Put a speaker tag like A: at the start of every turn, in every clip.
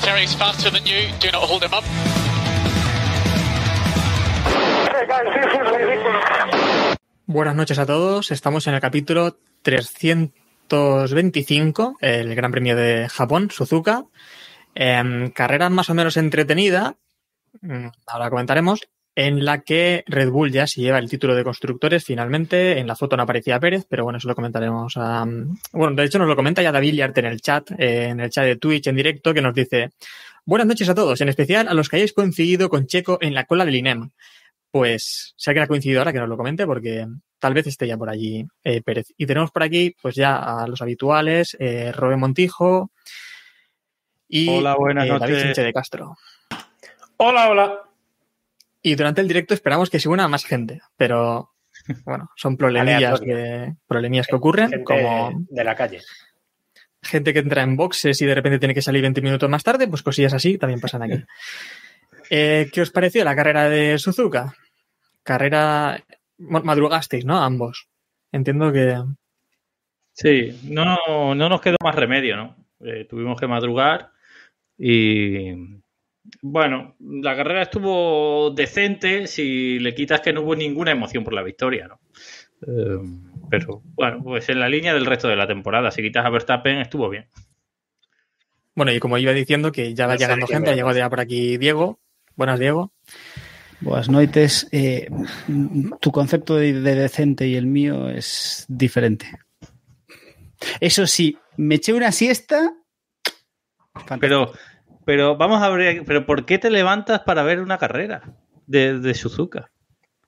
A: Valtteri's faster than you. Do not hold him up.
B: Buenas noches a todos. Estamos en el capítulo 325, el Gran Premio de Japón, Suzuka. Em, carrera más o menos entretenida, mm, ahora comentaremos, en la que Red Bull ya se lleva el título de constructores finalmente. En la foto no aparecía Pérez, pero bueno, eso lo comentaremos. a- bueno, de hecho nos lo comenta ya David Liart en el chat, eh, en el chat de Twitch en directo, que nos dice Buenas noches a todos, en especial a los que hayáis coincidido con Checo en la cola del INEM. Pues sé que ha coincidido ahora que nos lo comente porque tal vez esté ya por allí eh, Pérez. Y tenemos por aquí pues ya a los habituales, eh, Robe Montijo y
C: Hola, buenas
B: eh, David
C: noches.
B: Sánchez de Castro.
D: Hola, hola.
B: Y durante el directo esperamos que se una más gente, pero bueno, son problemillas que, problemillas que ocurren,
D: Gente
B: como
D: de la calle.
B: gente que entra en boxes y de repente tiene que salir 20 minutos más tarde, pues cosillas así también pasan aquí. Eh, ¿Qué os pareció la carrera de Suzuka? Carrera... madrugasteis, ¿no? Ambos. Entiendo que...
C: Sí, no, no nos quedó más remedio, ¿no? Eh, tuvimos que madrugar y bueno, la carrera estuvo decente si le quitas que no hubo ninguna emoción por la victoria, ¿no? Eh, pero bueno, pues en la línea del resto de la temporada, si quitas a Verstappen estuvo bien.
B: Bueno, y como iba diciendo, que ya va
D: No
B: llegando gente, ha llegado ya por aquí Diego. Buenas, Diego.
E: Buenas noches. Eh, tu concepto de, de decente y el mío es diferente. Eso sí, me eché una siesta. fantástico.
C: Pero, pero vamos a ver, pero ¿por qué te levantas para ver una carrera de, de Suzuka?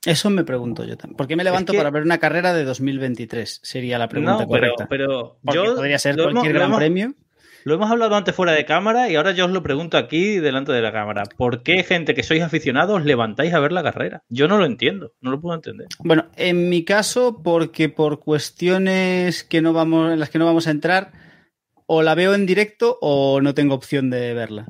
E: Eso me pregunto yo también. ¿Por qué me levanto
C: que-
E: para ver una carrera de 2023? Sería la pregunta
C: No, pero,
E: correcta.
C: pero
E: Porque
C: yo
E: podría ser
C: hemos-
E: cualquier gran
C: hemos-
E: premio.
C: Lo hemos hablado antes fuera de cámara y ahora yo os lo pregunto aquí delante de la cámara. ¿Por qué gente que sois aficionados os levantáis a ver la carrera? Yo no lo entiendo, no lo puedo entender.
E: Bueno, en mi caso, porque por cuestiones que no vamos, en las que no vamos a entrar, o la veo en directo o no tengo opción de verla.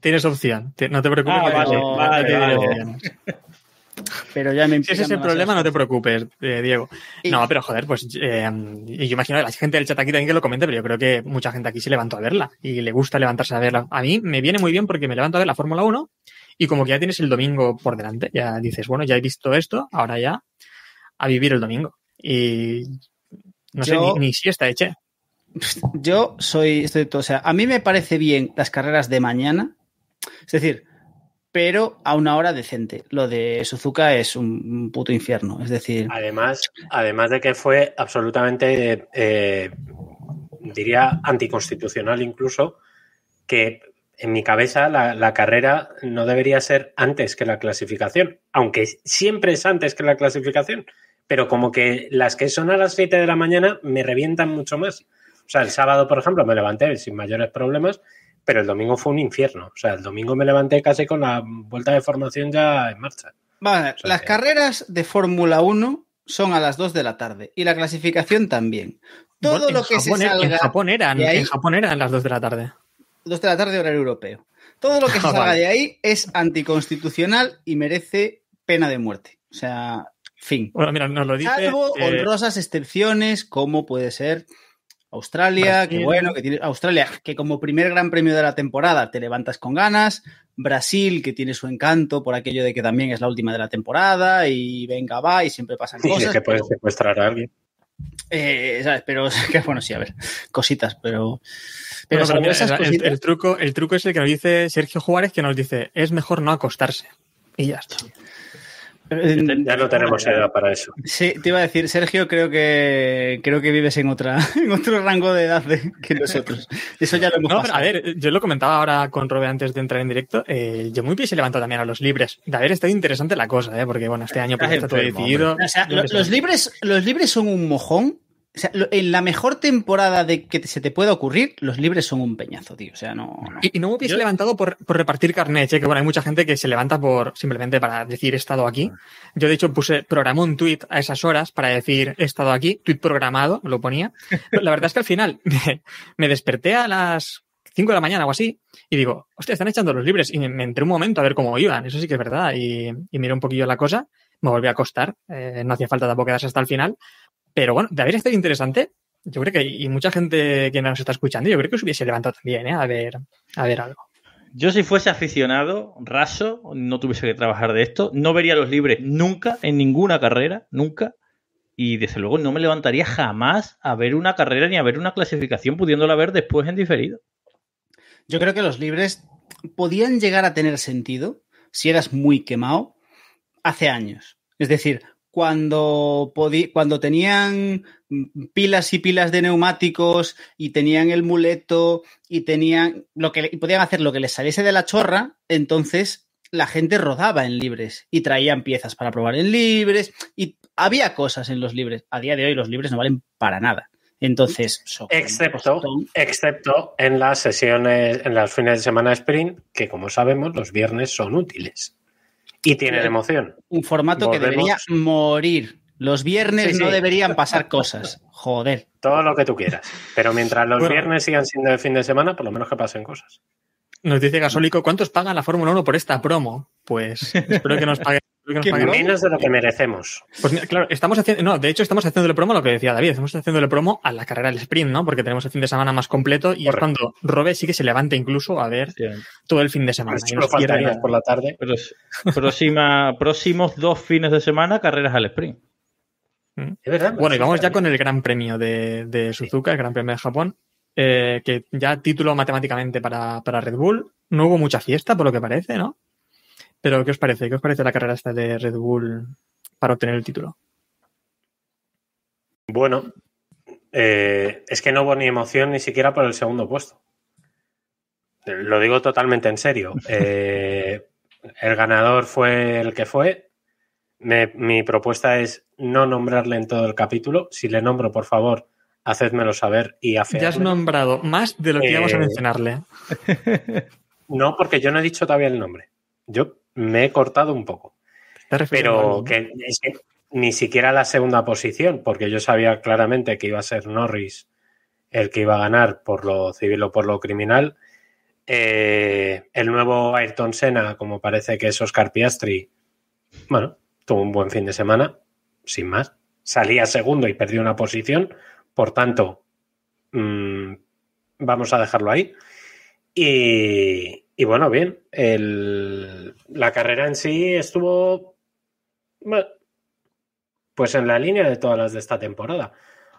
B: Tienes opción. No te preocupes.
C: Ah, vale,
B: no-
C: vale,
B: diré
C: vale.
B: opciones.
E: Pero ya me
B: Si ese es el problema, no te preocupes, eh, Diego.
E: Y-
B: No, pero joder, pues eh, yo imagino que la gente del chat aquí también que lo comente, pero yo creo que mucha gente aquí se levantó a verla y le gusta levantarse a verla. A mí me viene muy bien porque me levanto a ver la Fórmula 1 y como que ya tienes el domingo por delante, ya dices, bueno, ya he visto esto, ahora ya a vivir el domingo. Y no sé, ni, ni siesta eché.
E: Yo soy, estoy todo. O sea, a mí me parece bien las carreras de mañana. Es decir, pero a una hora decente. Lo de Suzuka es un puto infierno. Es decir,
D: Además, además de que fue absolutamente, eh, diría, anticonstitucional incluso, que en mi cabeza la, la carrera no debería ser antes que la clasificación, aunque siempre es antes que la clasificación, pero como que las que son a las 7 de la mañana me revientan mucho más. O sea, el sábado, por ejemplo, me levanté sin mayores problemas, pero el domingo fue un infierno. O sea, el domingo me levanté casi con la vuelta de formación ya en marcha.
E: Vale,
D: O sea,
E: las
D: que-
E: carreras de Fórmula 1 son a las 2 de la tarde y la clasificación también. Todo
B: Bueno,
E: lo que
B: Japón,
E: se
B: era-
E: salga
B: en Japón eran,
E: de ahí-
B: en Japón eran las 2 de la tarde.
E: 2 de la tarde horario europeo. Todo lo que se salga
B: vale.
E: de ahí es anticonstitucional y merece pena de muerte. O sea, fin.
B: Bueno, mira, nos lo dice.
E: Salvo
B: eh,
E: honrosas excepciones, como puede ser Australia,
B: Brasil.
E: que bueno, que tiene Australia, que como primer gran premio de la temporada te levantas con ganas. Brasil, que tiene su encanto por aquello de que también es la última de la temporada y venga, va, y siempre pasan
D: Y
E: cosas.
D: que puedes
E: pero,
D: secuestrar a alguien.
E: eh, ¿sabes? Pero, que, bueno, sí, a ver, cositas, pero.
B: Bueno,
E: Pero, esas
B: el- el truco, el truco es el que nos dice Sergio Juárez, que nos dice, es mejor no acostarse. Y ya está.
D: Ya no tenemos edad para eso.
E: Sí, te iba a decir, Sergio, creo que creo que vives en otra, en otro rango de edad de- que nosotros. Eso ya lo hemos
B: No, pero
E: pasado.
B: a ver, yo lo comentaba ahora con Robe antes de entrar en directo. Eh, yo muy bien se levantó también a los libres. De haber estado interesante la cosa, ¿eh? porque bueno, este año pues, está todo
C: enfermo,
B: decidido.
E: O sea, lo- los libres, los libres son un mojón o sea, en la mejor temporada de que se te pueda ocurrir, los libres son un peñazo, tío. O sea, no. no.
B: Y, y no me hubiese
C: Yo-
B: levantado por, por repartir carnets, ¿eh? que bueno, hay mucha gente que se levanta por simplemente para decir he estado aquí. Yo de hecho puse, programé un tweet a esas horas para decir he estado aquí, tweet programado, lo ponía. Pero la verdad es que al final me, me desperté a las 5 de la mañana o así y digo, hostia, están echando los libres y me, me entré un momento a ver cómo iban, eso sí que es verdad. Y, y miré un poquillo la cosa, me volví a acostar, eh, no hacía falta tampoco quedarse hasta el final. Pero bueno, de haber estado interesante, yo creo que y mucha gente que nos está escuchando, yo creo que se hubiese levantado también, ¿eh? A ver, a ver algo.
C: Yo si fuese aficionado, raso, no tuviese que trabajar de esto, no vería los libres nunca, en ninguna carrera, nunca. Y desde luego no me levantaría jamás a ver una carrera ni a ver una clasificación, pudiéndola ver después en diferido.
E: Yo creo que los libres podían llegar a tener sentido si eras muy quemado hace años. Es decir, cuando, cuando tenían pilas y pilas de neumáticos y tenían el muleto y tenían lo que y podían hacer lo que les saliese de la chorra, entonces la gente rodaba en libres y traían piezas para probar en libres y había cosas en los libres. A día de hoy los libres no valen para nada. Entonces,
D: Excepto, excepto en las sesiones, en las fines de semana sprint, que como sabemos, los viernes son útiles. Y tienen
E: Sí.
D: emoción.
E: un formato que debería morir. Los viernes
D: Sí, sí.
E: no deberían pasar cosas. Joder.
D: Todo lo que tú quieras. Pero mientras los
B: Bueno.
D: viernes sigan siendo de fin de semana, por lo menos que pasen cosas.
B: Nos dice Gasólico, ¿cuántos pagan la Fórmula 1 por esta promo? Pues espero que nos paguen.
D: Menos de lo que merecemos.
B: Pues claro, estamos haciendo, no, de hecho estamos haciendo el promo lo que decía David, estamos haciendo el promo a la carrera del sprint, ¿no? Porque tenemos el fin de semana más completo y es cuando Robe sí que se levanta incluso a ver todo el fin de semana. no pierde
D: faltaría por la tarde.
C: Pero próxima, próximos dos fines de semana, carreras al sprint.
D: Es verdad,
B: Bueno, y vamos ya con el Gran Premio de, de Suzuka, el Gran Premio de Japón, eh, que ya título matemáticamente para, para Red Bull. No hubo mucha fiesta, por lo que parece, ¿no? Pero, ¿qué os parece? ¿Qué os parece la carrera esta de Red Bull para obtener el título?
D: Bueno, eh, es que no hubo ni emoción ni siquiera por el segundo puesto. Lo digo totalmente en serio. Eh, el ganador fue el que fue. Me- mi propuesta es no nombrarle en todo el capítulo. Si le nombro, por favor, hacedmelo saber y
B: Ya has nombrado más de lo que íbamos a
D: Eh,
B: mencionarle.
D: No, porque yo no he dicho todavía el nombre. Yo me he cortado un poco.
B: ¿Te refieres a
D: Pero
B: algo?
D: que es que ni siquiera la segunda posición, porque yo sabía claramente que iba a ser Norris el que iba a ganar por lo civil o por lo criminal. Eh, el nuevo Ayrton Senna, como parece que es Oscar Piastri, bueno, tuvo un buen fin de semana, sin más. Salía segundo y perdió una posición, por tanto, mm, vamos a dejarlo ahí. Y, y bueno, bien, el- la carrera en sí estuvo pues en la línea de todas las de esta temporada.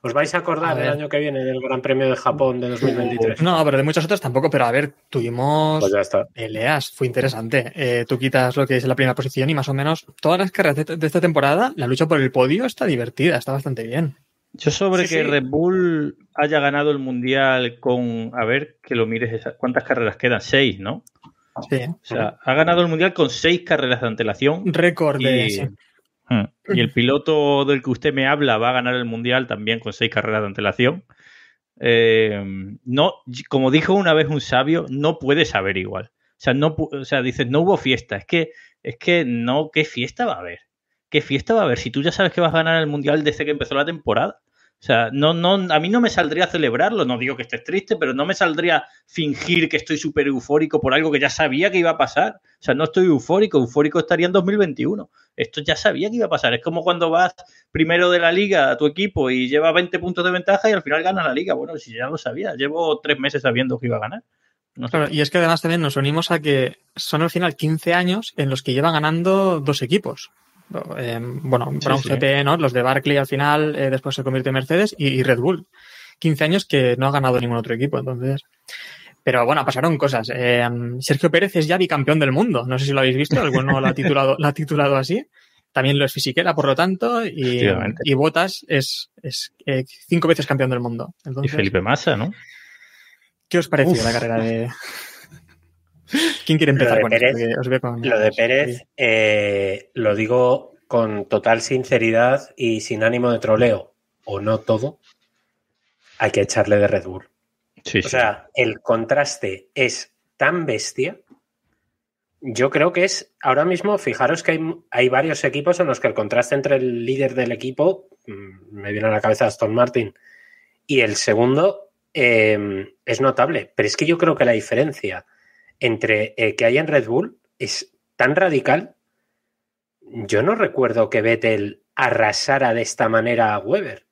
D: ¿Os vais a acordar
B: A
D: el año que viene del Gran Premio de Japón de 2023?
B: No, pero de muchas otras tampoco, pero a ver, tuvimos
D: Pues ya está.
B: peleas, fue interesante. Eh, tú quitas lo que es la primera posición y más o menos todas las carreras de, de esta temporada, la lucha por el podio está divertida, está bastante bien.
C: Yo sobre
D: Sí,
C: que
D: sí.
C: Red Bull haya ganado el mundial con, a ver, que lo mires, esa- ¿cuántas carreras quedan? Seis, ¿no?
B: Sí.
C: O sea, ha ganado el mundial con seis carreras de antelación.
B: Récord de...
C: Y. Hmm. Y el piloto del que usted me habla va a ganar el mundial también con seis carreras de antelación. Eh, no, como dijo una vez un sabio, no puede saber igual. O sea, no, o sea, dices, no hubo fiesta. Es que, es que no, ¿qué fiesta va a haber? ¿Qué fiesta va a haber? Si tú ya sabes que vas a ganar el mundial desde que empezó la temporada. O sea, no, no, a mí no me saldría celebrarlo, no digo que estés triste, pero no me saldría fingir que estoy súper eufórico por algo que ya sabía que iba a pasar. O sea, no estoy eufórico, eufórico estaría en 2021. Esto ya sabía que iba a pasar. Es como cuando vas primero de la liga a tu equipo y lleva 20 puntos de ventaja y al final gana la liga. Bueno, si ya lo sabía, llevo tres meses sabiendo que iba a ganar.
B: Claro, y es que además también nos unimos a que son al final 15 años en los que llevan ganando dos equipos. Eh, bueno, Brown
C: sí.
B: GP, ¿no? Los de Barclay al final, eh, después se convierte en Mercedes y, y Red Bull. 15 años que no ha ganado ningún otro equipo, entonces. Pero bueno, pasaron cosas. Eh, Sergio Pérez es ya bicampeón del mundo. No sé si lo habéis visto, alguno lo ha titulado, lo ha titulado así. También lo es Fisichella, por lo tanto, y, Botas es, es cinco veces campeón del mundo.
C: Y Felipe Massa, ¿no?
B: ¿Qué os pareció
D: Uf.
B: la carrera de. ¿Quién quiere empezar con
D: Pérez-
B: esto? Os
D: Lo de Pérez, eh, lo digo con total sinceridad y sin ánimo de troleo, o no todo. hay que echarle de Red Bull.
C: Sí,
D: O
C: sí.
D: sea, el contraste es tan bestia. Yo creo que es, ahora mismo, fijaros que hay, hay varios equipos en los que el contraste entre el líder del equipo, mm, me viene a la cabeza Aston Martin, y el segundo eh, es notable. Pero es que yo creo que la diferencia entre eh, que hay en Red Bull es tan radical. Yo no recuerdo que Vettel arrasara de esta manera a Weber,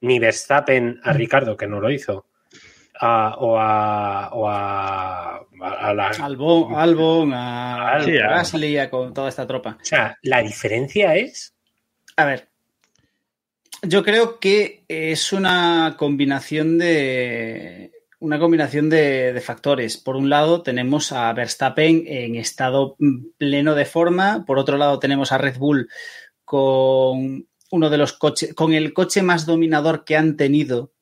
D: ni Verstappen a Ricardo, que no lo hizo, a- o a, o a, a la,
E: Albon, Albon a a- Gasly, a con toda esta tropa.
D: O sea, la diferencia es.
E: A ver, yo creo que es una combinación de una combinación de, factores. Por un lado, tenemos a Verstappen en estado pleno de forma. Por otro lado, tenemos a Red Bull con uno de los coches, con el coche más dominador que han tenido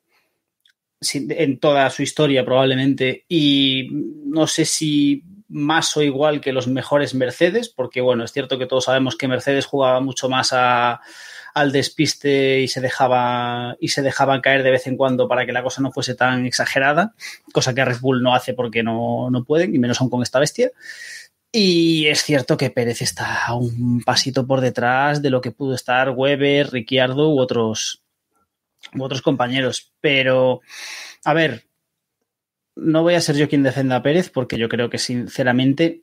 E: en toda su historia, probablemente. Y no sé si más o igual que los mejores Mercedes, porque bueno, es cierto que todos sabemos que Mercedes jugaba mucho más a, al despiste y se dejaba y se dejaban caer de vez en cuando para que la cosa no fuese tan exagerada, cosa que Red Bull no hace porque no, no pueden, y menos aún con esta bestia. Y es cierto que Pérez está un pasito por detrás de lo que pudo estar Weber, Ricciardo u otros, u otros compañeros. Pero, a ver, no voy a ser yo quien defenda a Pérez porque yo creo que sinceramente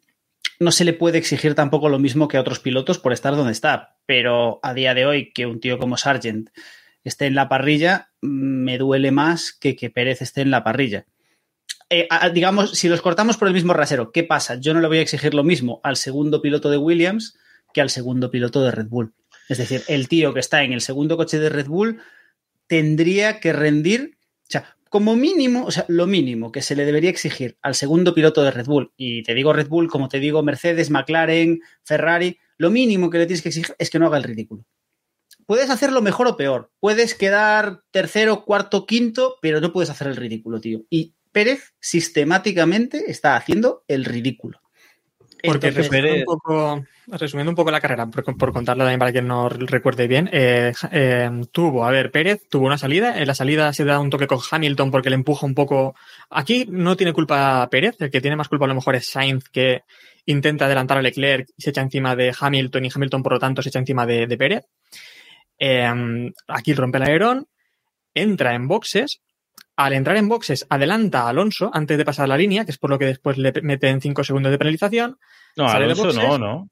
E: no se le puede exigir tampoco lo mismo que a otros pilotos por estar donde está. Pero a día de hoy que un tío como Sargent esté en la parrilla, me duele más que que Pérez esté en la parrilla. Eh, digamos, si los cortamos por el mismo rasero, ¿qué pasa? Yo no le voy a exigir lo mismo al segundo piloto de Williams que al segundo piloto de Red Bull. Es decir, el tío que está en el segundo coche de Red Bull tendría que rendir, o sea, como mínimo, o sea, lo mínimo que se le debería exigir al segundo piloto de Red Bull, y te digo Red Bull, como te digo Mercedes, McLaren, Ferrari, lo mínimo que le tienes que exigir es que no haga el ridículo. Puedes hacerlo mejor o peor, puedes quedar tercero, cuarto, quinto, pero no puedes hacer el ridículo, tío. Y Pérez sistemáticamente está haciendo el ridículo.
B: Porque
E: Entonces,
C: Pérez-
B: un poco, resumiendo un poco la carrera, por, por contarlo también para quien no recuerde bien, eh, eh, tuvo, a ver, Pérez tuvo una salida, en la salida se da un toque con Hamilton porque le empuja un poco. Aquí no tiene culpa Pérez, el que tiene más culpa a lo mejor es Sainz, que intenta adelantar a Leclerc y se echa encima de Hamilton y Hamilton por lo tanto se echa encima de, de Pérez. Eh, aquí rompe el alerón, entra en boxes. Al entrar en boxes, adelanta a Alonso antes de pasar la línea, que es por lo que después le meten 5 segundos de penalización.
C: No, Alonso
B: boxes.
C: no, no.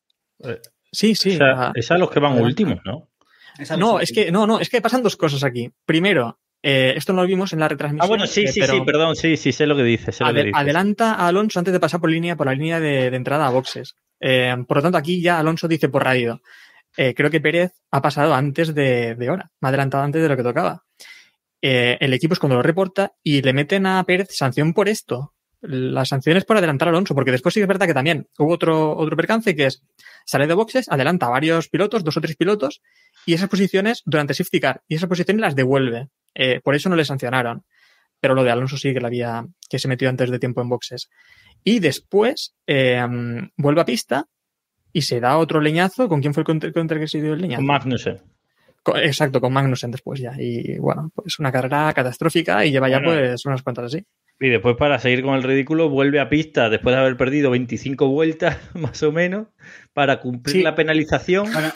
B: Sí, sí.
C: o sea,
B: ah,
C: es a los que van últimos, ¿no?
B: no, es que, no, no, es que pasan dos cosas aquí. Primero, eh, esto no lo vimos en la retransmisión.
C: Ah, bueno, sí,
B: eh,
C: sí,
B: pero
C: sí, perdón, sí, sí, sé lo que dices. Sé lo que
B: ade-
C: dices.
B: adelanta a Alonso antes de pasar por línea, por la línea de, de entrada a boxes. Eh, por lo tanto, aquí ya Alonso dice por radio. eh, creo que Pérez ha pasado antes de, de hora, me ha adelantado antes de lo que tocaba. Eh, el equipo es cuando lo reporta y le meten a Pérez sanción por esto. La sanción es por adelantar a Alonso, porque después sí que es verdad que también hubo otro, otro percance que es sale de boxes, adelanta a varios pilotos, dos o tres pilotos, y esas posiciones durante safety car, y esas posiciones las devuelve. Eh, por eso no le sancionaron. Pero lo de Alonso sí que la había, que se metió antes de tiempo en boxes. Y después eh, vuelve a pista y se da otro leñazo. ¿Con quién fue el contra, contra el que se dio el leñazo?
C: Con Magnussen.
B: Exacto, con Magnussen después ya. Y bueno, pues una carrera catastrófica y lleva ya pues unas cuantas así.
C: Y después, para seguir con el ridículo, vuelve a pista después de haber perdido 25 vueltas, más o menos, para cumplir
B: Sí.
C: la penalización.
E: Bueno,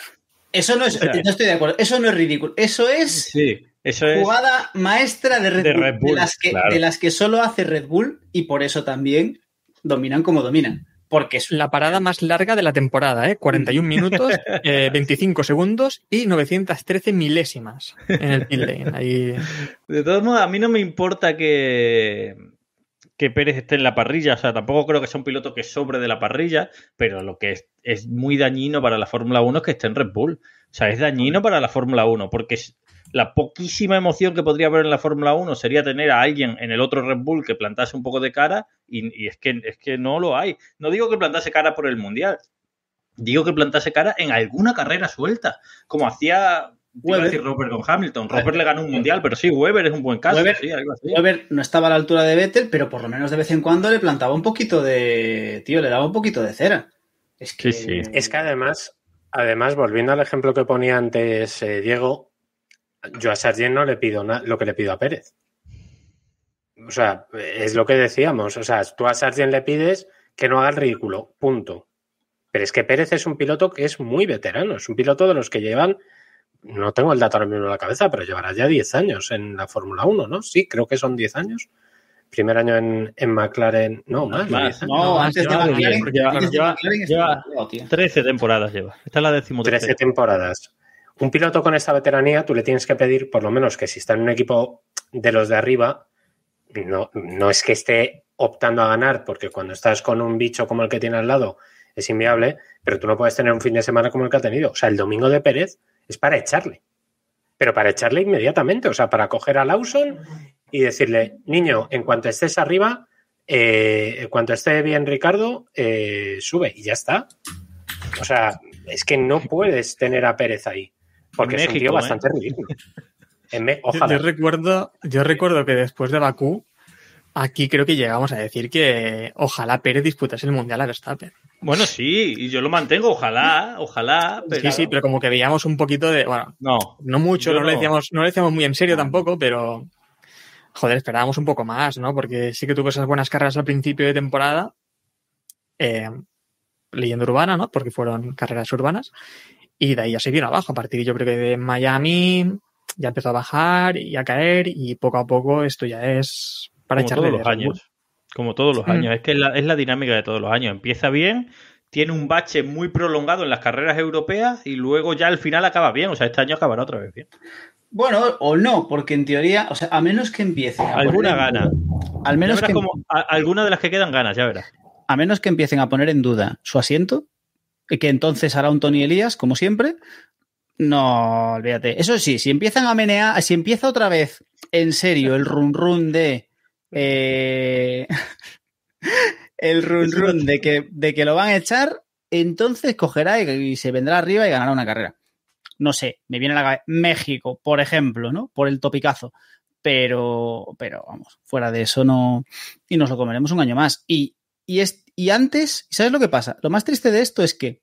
E: eso no es, no estoy de acuerdo, eso no es ridículo, eso es
C: Sí, eso es.
E: jugada maestra de Red,
C: de
E: Bull,
C: Red Bull,
E: de, las que,
C: claro.
E: de las que solo hace Red Bull y por eso también dominan como dominan. Porque es
B: La parada más larga de la temporada, ¿eh? 41 minutos, eh, 25 segundos y 913 milésimas en el pit lane. Ahí...
C: De todos modos, a mí no me importa que, que Pérez esté en la parrilla. O sea, tampoco creo que sea un piloto que sobre de la parrilla, pero lo que es, es muy dañino para la Fórmula 1 es que esté en Red Bull. O sea, es dañino para la Fórmula 1, porque la poquísima emoción que podría haber en la Fórmula 1 sería tener a alguien en el otro Red Bull que plantase un poco de cara, y, y es, que, es que no lo hay. No digo que plantase cara por el Mundial. Digo que plantase cara en alguna carrera suelta, como hacía
E: Weber.
C: decir Robert con Hamilton. Robert le ganó un mundial, pero sí, Weber es un buen caso.
E: Weber-
C: sí, algo así.
E: Weber no estaba a la altura de Vettel, pero por lo menos de vez en cuando le plantaba un poquito de. Tío, le daba un poquito de cera. Es que,
C: Sí, sí.
D: Es que además, además, volviendo al ejemplo que ponía antes eh, Diego, yo a Sargent no le pido lo que le pido a Pérez. o sea, es lo que decíamos. O sea, tú a Sargent le pides que no haga el ridículo, punto. Pero es que Pérez es un piloto que es muy veterano, es un piloto de los que llevan, no tengo el dato ahora mismo en la cabeza, pero llevará ya 10 años en la Fórmula 1, ¿no? Sí, creo que son 10 años. Primer año en, en McLaren, no, más.
C: Más.
D: 10 años.
E: No, antes de McLaren,
C: lleva-
E: antes de
C: lleva-
E: McLaren
C: lleva-
E: estaba jugado, tío.
C: 13 temporadas lleva. Esta es la
D: 13
C: decimotercera.
D: temporadas. Un piloto con esta veteranía, tú le tienes que pedir, por lo menos, que si está en un equipo de los de arriba, no, no es que esté optando a ganar, porque cuando estás con un bicho como el que tiene al lado es inviable, pero tú no puedes tener un fin de semana como el que ha tenido. O sea, el domingo de Pérez es para echarle. Pero para echarle inmediatamente, o sea, para coger a Lawson y decirle, niño, en cuanto estés arriba, eh, en cuanto esté bien Ricardo, eh, sube y ya está. O sea, es que no puedes tener a Pérez ahí, porque es un tío
C: ¿eh?
D: bastante ridículo. En Me-
B: Yo,
D: Ojalá.
B: yo recuerdo, yo recuerdo que después de Bakú, aquí creo que llegamos a decir que ojalá Pérez disputase el Mundial a Verstappen.
C: Bueno, sí, y yo lo mantengo, ojalá, ojalá. Pero...
B: Sí, sí, pero como que veíamos un poquito de, bueno,
C: No,
B: no mucho, no, Lo decíamos, no lo decíamos muy en serio tampoco, pero joder, esperábamos un poco más, ¿no? Porque sí que tuvo esas buenas carreras al principio de temporada, eh, leyenda urbana, ¿no? Porque fueron carreras urbanas, y de ahí ya se vino abajo. A partir, yo creo que de Miami ya empezó a bajar y a caer, y poco a poco esto ya es para
C: como
B: echarle
C: todos los años. Como todos los
B: Mm.
C: años. Es que es la, es la dinámica de todos los años. Empieza bien, tiene un bache muy prolongado en las carreras europeas y luego ya al final acaba bien. O sea, este año acabará otra vez bien.
E: Bueno, o no, porque en teoría, o sea, a menos que empiecen. a
C: Alguna
E: poner
C: gana.
E: duda- Al menos que,
C: como a- alguna de las que quedan ganas, ya verás.
E: a menos que empiecen a poner en duda su asiento, y que entonces hará un Tony Elías, como siempre. No, olvídate. Eso sí, si empiezan a menear, si empieza otra vez en serio el run run de. Eh, el run run de que, de que lo van a echar, entonces cogerá y, y se vendrá arriba y ganará una carrera. No sé, me viene a la cabeza México, por ejemplo, ¿no? Por el topicazo. Pero, pero vamos, fuera de eso no. Y nos lo comeremos un año más. Y, y, es, y antes, ¿sabes lo que pasa? Lo más triste de esto es que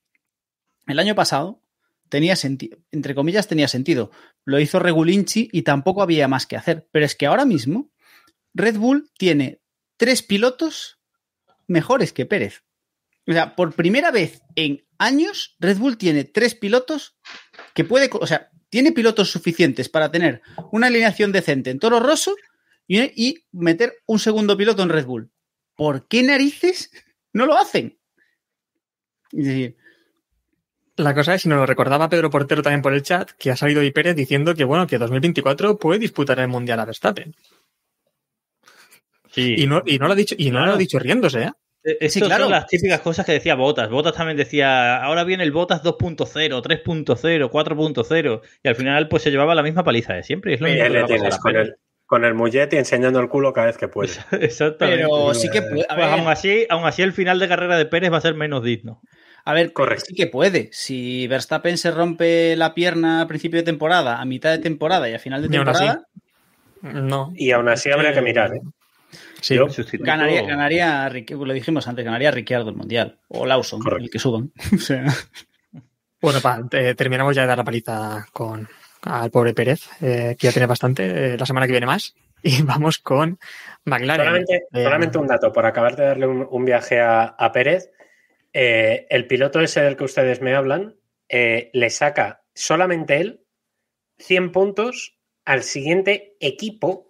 E: el año pasado tenía sentido, entre comillas, tenía sentido. Lo hizo Regulinci y tampoco había más que hacer. Pero es que ahora mismo Red Bull tiene tres pilotos mejores que Pérez. O sea, por primera vez en años, Red Bull tiene tres pilotos que puede, o sea, tiene pilotos suficientes para tener una alineación decente en Toro Rosso y, y meter un segundo piloto en Red Bull. ¿Por qué narices no lo hacen? Es decir,
B: La cosa es, si nos lo recordaba Pedro Portero también por el chat, que ha salido hoy Pérez diciendo que, bueno, que 2024 puede disputar el Mundial a Verstappen.
C: Sí.
B: Y no, y no lo ha dicho, y no
C: Claro.
B: lo ha dicho riéndose, ¿eh?
C: Eh,
E: Sí, claro.
C: son las típicas cosas que decía Botas. Botas también decía, ahora viene el Botas 2.0, 3.0, 4.0 y al final pues se llevaba la misma paliza de siempre. y es lo
D: Y
C: mismo
D: le tienes con el, con el mullete enseñando el culo cada vez que puede.
C: Exactamente.
E: pero sí que puede.
C: Pues aún así, aún así el final de carrera de Pérez va a ser menos digno.
E: a ver,
D: Correcto.
E: sí que puede. Si Verstappen se rompe la pierna a principio de temporada, a mitad de temporada y a final de
B: Y aún así.
E: temporada,
B: No.
D: Y aún así habría que mirar, ¿eh?
B: Sí.
D: Yo-
C: Sustituto-
E: ganaría, ganaría lo dijimos antes, ganaría Ricciardo el mundial. O Lawson,
D: Correcto.
E: el que suban. O sea,
B: Bueno, pa, terminamos ya de dar la paliza con al pobre Pérez, eh, que ya tiene bastante, eh, la semana que viene más. Y vamos con McLaren.
D: Solamente,
B: Eh,
D: solamente un dato, por acabar de darle un, un viaje a, a Pérez. eh, el piloto ese del que ustedes me hablan eh, le saca solamente él 100 puntos al siguiente equipo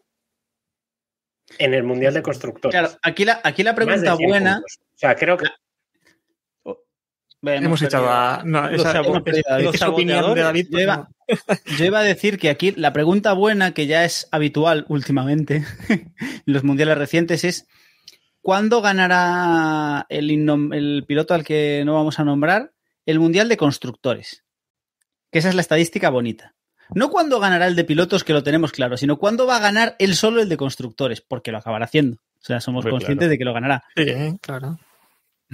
D: en el Mundial de Constructores.
E: claro, aquí la, aquí la pregunta
D: 100
E: buena.
D: puntos. O sea, creo que
B: Hemos echado a. No, esa, hemos
C: los
B: opinión de. David.
E: Yo iba, yo iba a decir que aquí la pregunta buena, que ya es habitual últimamente en los mundiales recientes, es ¿cuándo ganará el, el piloto al que no vamos a nombrar el Mundial de Constructores? Que esa es la estadística bonita. No cuándo ganará el de pilotos, que lo tenemos claro, sino cuándo va a ganar él solo el de constructores, porque lo acabará haciendo. O sea, somos conscientes
C: claro.
E: de que lo ganará.
B: Sí, claro.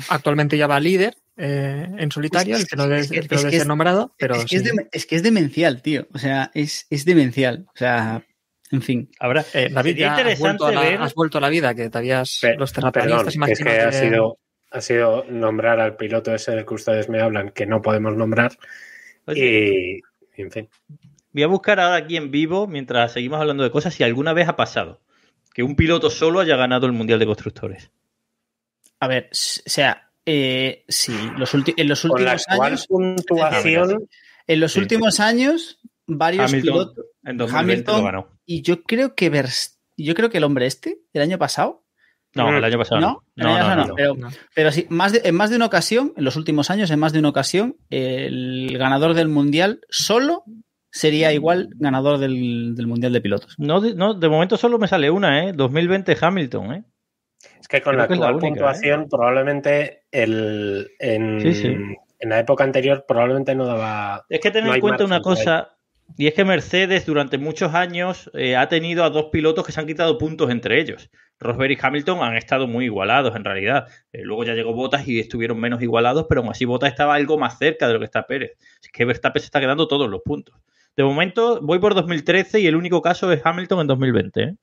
B: Actualmente ya va líder eh, en solitario, el que no debe, el que
E: que
B: ser
E: es-
B: nombrado, pero
E: es, que es,
B: sí.
E: de- es que es demencial, tío. O sea, es, es demencial. O sea, en fin.
C: Habrá,
B: Eh, David, ya has
C: interesante
B: vuelto, a la,
C: ver-
B: has vuelto a la vida, que te habías los
D: Perdón,
B: terraplanistas
D: que es que ha sido, ha sido nombrar al piloto ese del que ustedes me hablan, que no podemos nombrar.
C: Oye,
D: Y, en fin.
C: Voy a buscar ahora aquí en vivo, mientras seguimos hablando de cosas, si alguna vez ha pasado. que un piloto solo haya ganado el Mundial de Constructores.
E: A ver, o sea, eh, sí, los en los últimos años,
D: puntuación,
E: en los
C: Sí.
E: últimos años, varios
C: Hamilton
E: pilotos.
C: en 2020
E: Hamilton-
C: lo ganó.
E: Y yo creo que yo creo que el hombre este, el año pasado,
C: No, el año pasado
E: ¿no?
C: no.
E: El año
C: No,
E: pasado
C: no,
E: no,
C: no.
E: Pero,
B: No.
E: pero sí, más de- en más de una ocasión, en los últimos años, en más de una ocasión, el ganador del mundial solo sería igual ganador del, del mundial de pilotos.
C: No, de, no, de momento solo me sale una, ¿eh? 2020 Hamilton, ¿eh?
D: es que con
C: Creo
D: la
C: que es la
D: actual
C: única,
D: puntuación probablemente el, en,
C: Sí, sí.
D: en la época anterior probablemente no daba...
C: Es que tener
D: No
C: en cuenta una cosa, y es que Mercedes durante muchos años eh, ha tenido a dos pilotos que se han quitado puntos entre ellos. Rosberg y Hamilton han estado muy igualados en realidad. Eh, luego ya llegó Bottas y estuvieron menos igualados, pero aún así Bottas estaba algo más cerca de lo que está Pérez. Es que Verstappen se está quedando todos los puntos. De momento voy por 2013 y el único caso es Hamilton en 2020. ¿eh?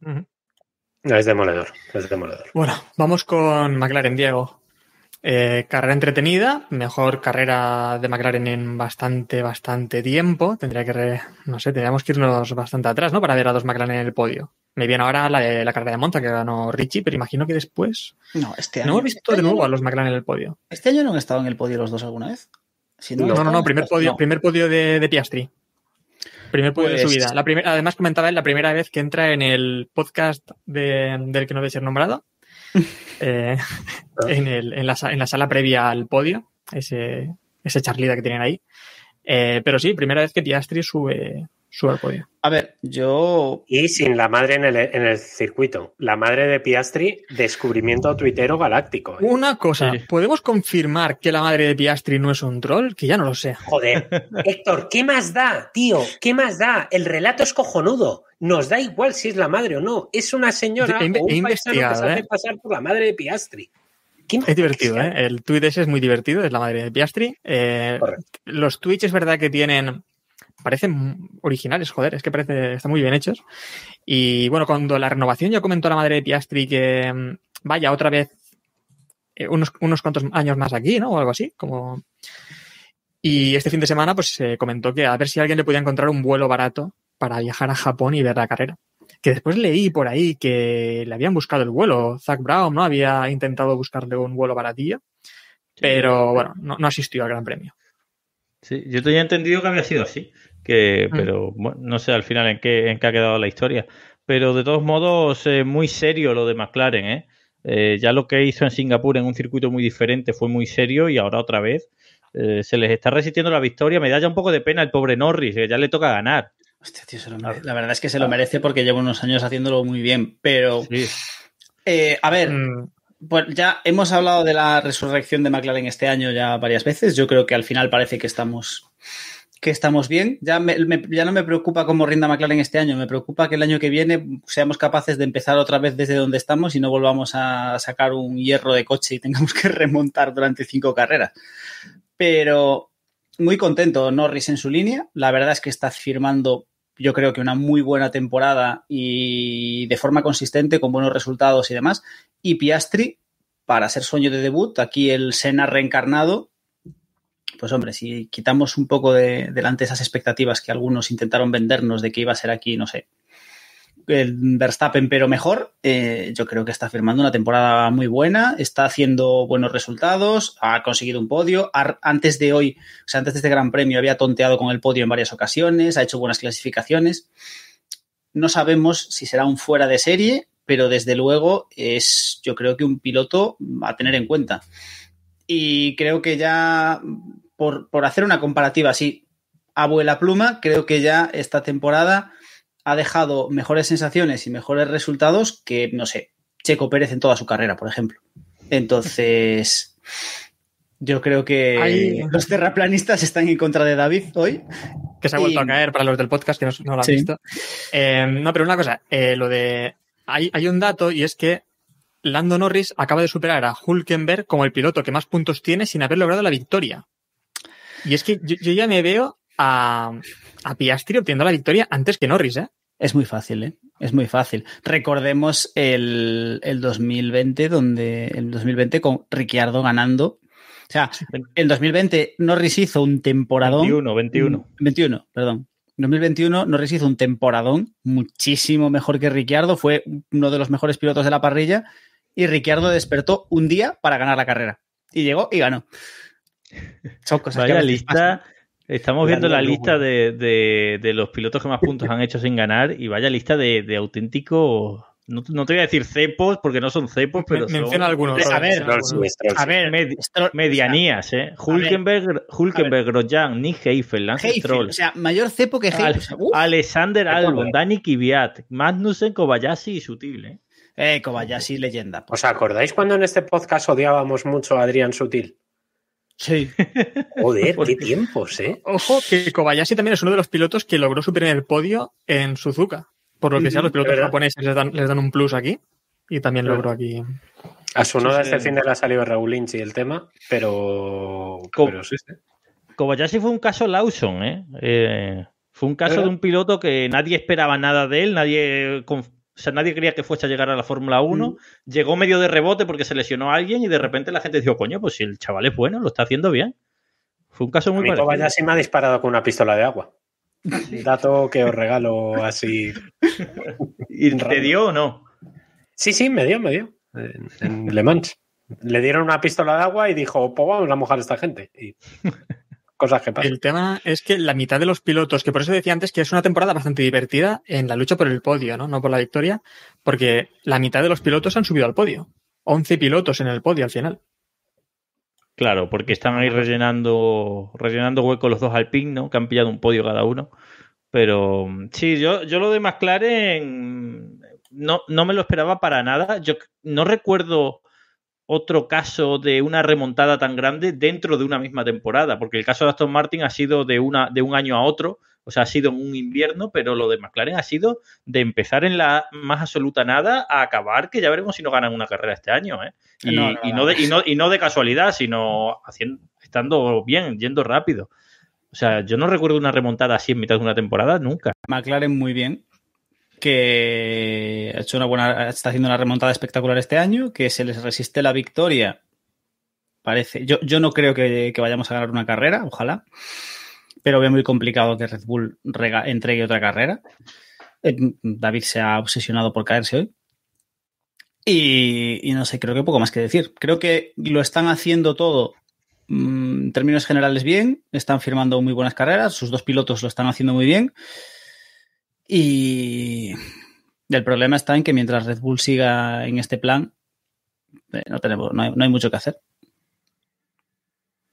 D: No, es demoledor, es demoledor.
B: Bueno, vamos con McLaren, Diego. Eh, carrera entretenida, mejor carrera de McLaren en bastante, bastante tiempo. Tendría que, re- no sé, tendríamos que irnos bastante atrás, ¿no? Para ver a dos McLaren en el podio. Me viene ahora la de la carrera de Monza que ganó Richie, pero imagino que después
E: No, este
B: no
E: año.
B: hemos visto
E: este
B: de nuevo
E: año-
B: a los McLaren en el podio.
E: Este año no han estado en el podio los dos alguna vez. Si
B: No, no, no,
E: estado,
B: primer podio,
E: no.
B: primer podio de, de Piastri. Primer podio de
E: Pues-
B: su vida. La primera, además comentaba él la primera vez que entra en el podcast de- del que no debe ser nombrado. eh, en, el- en la, en la sala previa al podio. Ese, ese charlida que tienen ahí. Eh, pero sí, primera vez que Piastri sube, sube al podio.
E: A ver, yo
D: Y sin la madre en el, en el circuito. La madre de Piastri, descubrimiento tuitero galáctico. ¿eh?
B: Una cosa,
C: Sí.
B: ¿podemos confirmar que la madre de Piastri no es un troll? Que ya no lo sé.
D: Joder, Héctor, ¿qué más da, tío? ¿Qué más da? El relato es cojonudo. Nos da igual si es la madre o no. Es una señora
B: He inve-
D: o un
B: he
D: paisano que se hace
B: ¿eh?
D: pasar por la madre de Piastri. ¿Qué más
B: Es divertido, ¿eh? El tweet ese es muy divertido, es la madre de Piastri. Eh,
D: Correcto.
B: los tweets es verdad que tienen. Parecen originales, joder, es que parece, están muy bien hechos. Y bueno, cuando la renovación ya comentó la madre de Piastri que mm, vaya otra vez eh, unos, unos cuantos años más aquí, ¿no? O algo así, como. Y este fin de semana, pues se comentó que a ver si alguien le podía encontrar un vuelo barato para viajar a Japón y ver la carrera. Que después leí por ahí que le habían buscado el vuelo. Zach Brown, ¿no? Había intentado buscarle un vuelo baratillo. Pero bueno, no, no asistió al Gran Premio.
C: Sí, yo tenía entendido que había sido así, que,
B: Mm.
C: pero bueno, no sé al final en qué, en qué ha quedado la historia. Pero de todos modos, eh, muy serio lo de McLaren, ¿eh? Eh, Ya lo que hizo en Singapur en un circuito muy diferente fue muy serio y ahora otra vez eh, se les está resistiendo la victoria. Me da ya un poco de pena el pobre Norris, que ya le toca ganar.
E: Hostia, tío, se lo merece. La verdad es que se lo merece porque lleva unos años haciéndolo muy bien. Pero,
C: Sí.
E: eh, a ver,
B: Mm,
E: pues ya hemos hablado de la resurrección de McLaren este año ya varias veces. Yo creo que al final parece que estamos que estamos bien. Ya, ya no me preocupa cómo rinda McLaren este año. Me preocupa que el año que viene seamos capaces de empezar otra vez desde donde estamos y no volvamos a sacar un hierro de coche y tengamos que remontar durante cinco carreras. Pero muy contento Norris en su línea. La verdad es que está firmando, yo creo que una muy buena temporada y de forma consistente, con buenos resultados y demás. Y Piastri, para ser sueño de debut, aquí el Sena reencarnado. Pues hombre, si quitamos un poco de delante esas expectativas que algunos intentaron vendernos de que iba a ser aquí, no sé, el Verstappen, pero mejor. Eh, yo creo que está firmando una temporada muy buena, está haciendo buenos resultados, ha conseguido un podio. Antes de hoy, o sea, antes de este Gran Premio, había tonteado con el podio en varias ocasiones, ha hecho buenas clasificaciones. No sabemos si será un fuera de serie, pero desde luego es, yo creo que un piloto a tener en cuenta. Y creo que ya, por, por hacer una comparativa así, abuela pluma, creo que ya esta temporada ha dejado mejores sensaciones y mejores resultados que, no sé, Checo Pérez en toda su carrera, por ejemplo. Entonces, yo creo que los terraplanistas están en contra de David hoy.
B: que se ha vuelto
E: Y-
B: a caer para los del podcast que no, no lo han
E: Sí.
B: visto. Eh, no, pero una cosa, eh, lo de. Hay, hay un dato y es que Lando Norris acaba de superar a Hulkenberg como el piloto que más puntos tiene sin haber logrado la victoria. Y es que yo, yo ya me veo a, a Piastri obteniendo la victoria antes que Norris, ¿eh?
E: Es muy fácil, ¿eh? Es muy fácil. Recordemos el, el 2020, donde el 2020 con Ricciardo ganando. O sea, el 2020 Norris hizo un temporadón.
C: 21, 21.
E: 21, perdón. En 2021 Norris hizo un temporadón muchísimo mejor que Ricciardo, fue uno de los mejores pilotos de la parrilla y Ricciardo despertó un día para ganar la carrera. Y llegó y ganó.
C: Son cosas Vaya que lista, estamos viendo la lista de, de, de, los pilotos que más puntos han hecho sin ganar y vaya lista de, de auténticos no, no, te voy a decir cepos porque no son cepos, pero
B: menciona
C: son,
B: algunos.
E: A ver, a ver
C: med, medianías, ¿eh? Hulkenberg, Hulkenberg, Grosjean, Nick Heifel, Lance
E: Heifel,
C: Stroll.
E: O sea, mayor cepo que Heifel.
C: Al, Alexander Albon, Dani Kvyat, Magnussen, Kobayashi y Sutil, ¿eh?
E: Eh, Kobayashi, leyenda.
D: ¿Os acordáis cuando en este podcast odiábamos mucho a Adrián Sutil?
E: Sí.
D: Joder, qué tiempos, ¿eh?
B: Ojo, que Kobayashi también es uno de los pilotos que logró su primer podio en Suzuka. Por lo que sea, los pilotos
D: ¿verdad?
B: japoneses les dan, les dan un plus aquí. Y también
D: Claro.
B: logró aquí.
D: A su noda
C: Sí,
D: este
C: sí.
D: fin de la salió Raúl Lynch y el tema, pero.
C: Co-
D: pero sí, sí.
C: Kobayashi fue un caso Lawson, ¿eh? Eh, Fue un caso
D: ¿Verdad?
C: de un piloto que nadie esperaba nada de él, nadie, o sea, nadie quería que fuese a llegar a la Fórmula 1. Llegó medio de rebote porque se lesionó a alguien y de repente la gente dijo, coño, pues si el chaval es bueno, lo está haciendo bien. Fue un caso
D: A
C: muy
D: mí
C: parecido.
D: Kobayashi me ha disparado con una pistola de agua. Dato que os regalo así.
C: ¿Y te dio o no?
D: Sí, sí, me dio, me dio. En, en Le Mans. Le dieron una pistola de agua y dijo, pues vamos a mojar a esta gente. Y cosas que pasan.
B: El tema es que la mitad de los pilotos, que por eso decía antes que es una temporada bastante divertida en la lucha por el podio, ¿no? No por la victoria, porque la mitad de los pilotos han subido al podio. 11 pilotos en el podio al final.
C: Claro, porque están ahí rellenando, rellenando huecos los dos Alpine, ¿no? Que han pillado un podio cada uno. Pero mm, sí, yo, yo lo de McLaren no, no me lo esperaba para nada. Yo no recuerdo otro caso de una remontada tan grande dentro de una misma temporada, porque el caso de Aston Martin ha sido de, una, de un año a otro, o sea, ha sido un invierno, pero lo de McLaren ha sido de empezar en la más absoluta nada a acabar, que ya veremos si no ganan una carrera este año, ¿eh? Y
E: No,
C: y
E: no,
C: y
E: no.
C: no de, y, no, y no de casualidad, sino haciendo, estando bien, yendo rápido. O sea, yo no recuerdo una remontada así en mitad de una temporada nunca.
E: McLaren muy bien, que ha hecho una buena, está haciendo una remontada espectacular este año, que se les resiste la victoria. Parece. Yo, yo no creo que, vayamos a ganar una carrera, ojalá. Pero veo muy complicado que Red Bull rega- entregue otra carrera. Eh, David se ha obsesionado por caerse hoy. Y, y no sé, creo que poco más que decir. Creo que lo están haciendo todo mm, en términos generales bien, están firmando muy buenas carreras, sus dos pilotos lo están haciendo muy bien. Y el problema está en que mientras Red Bull siga en este plan, eh, no, tenemos, no, hay, no hay mucho que hacer.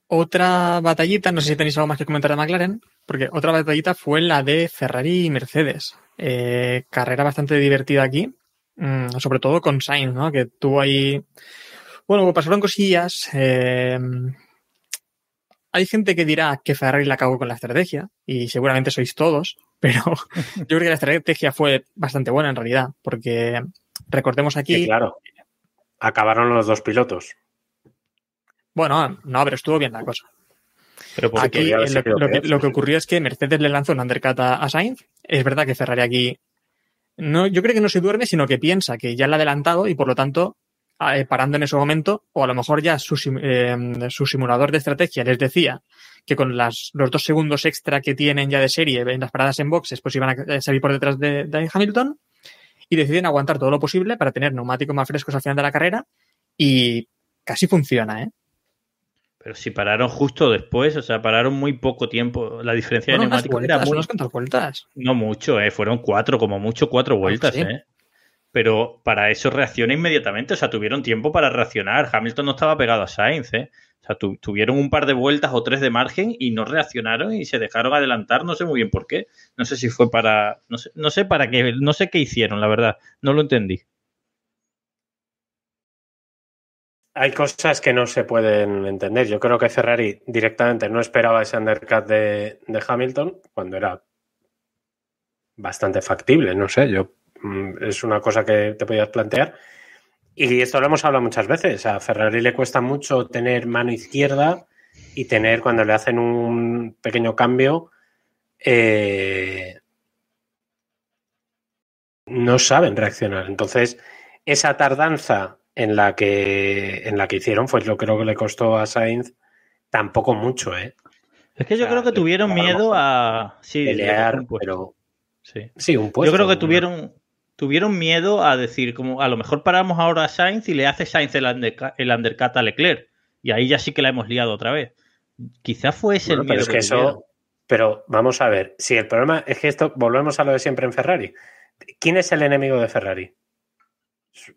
B: Otra batallita, no sé si tenéis algo más que comentar de McLaren, porque otra batallita fue la de Ferrari y Mercedes. Eh, carrera bastante divertida aquí, mm, sobre todo con Sainz, ¿no? Que tuvo ahí. Bueno, pasaron cosillas. eh, hay gente que dirá que Ferrari la cagó con la estrategia, y seguramente sois todos, pero yo creo que la estrategia fue bastante buena en realidad, porque recordemos aquí.
D: Sí, claro. Acabaron los dos pilotos.
B: Bueno, no, pero estuvo bien la cosa.
C: Pero por-
B: Aquí lo, lo que, lo ocurrió es que Mercedes le lanzó un undercut a, a Sainz. Es verdad que Ferrari aquí no, yo creo que no se duerme, sino que piensa que ya le ha adelantado y por lo tanto, eh, parando en ese momento, o a lo mejor ya su, eh, su simulador de estrategia les decía que con las, los dos segundos extra que tienen ya de serie en las paradas en boxes, pues iban a eh, salir por detrás de, de Hamilton y deciden aguantar todo lo posible para tener neumáticos más frescos al final de la carrera y casi funciona, ¿eh?
C: Pero si pararon justo después, o sea, pararon muy poco tiempo. La diferencia de
B: Bueno,
C: neumáticos era
B: vueltas,
C: muy,
B: unas cuantas vueltas.
C: No mucho, eh, fueron cuatro, como mucho cuatro vueltas,
B: sí.
C: eh. Pero para eso reacciona inmediatamente, o sea, tuvieron tiempo para reaccionar. Hamilton no estaba pegado a Sainz, eh. O sea, tu- tuvieron un par de vueltas o tres de margen y no reaccionaron y se dejaron adelantar, no sé muy bien por qué. No sé si fue para, no sé, para qué, no sé qué hicieron, la verdad, no lo entendí.
D: Hay cosas que no se pueden entender. Yo creo que Ferrari directamente no esperaba ese undercut de, de Hamilton cuando era bastante factible. No sé, yo es una cosa que te podías plantear. Y esto lo hemos hablado muchas veces. A Ferrari le cuesta mucho tener mano izquierda y tener cuando le hacen un pequeño cambio. eh, no saben reaccionar. Entonces, esa tardanza en la que en la que hicieron fue lo creo que le costó a Sainz tampoco mucho, ¿eh?
C: Es que yo
D: O sea,
C: creo que tuvieron miedo a sí,
D: pelear, pero
C: Sí.
D: sí, un puesto.
C: Yo creo que tuvieron, tuvieron miedo a decir, como a lo mejor paramos ahora a Sainz y le hace Sainz el, undercut, el undercut a Leclerc. Y ahí ya sí que la hemos liado otra vez. Quizás fue ese
D: Bueno,
C: el
D: pero es que eso. Pero vamos a ver, si el problema es que esto, volvemos a lo de siempre en Ferrari. ¿Quién es el enemigo de Ferrari?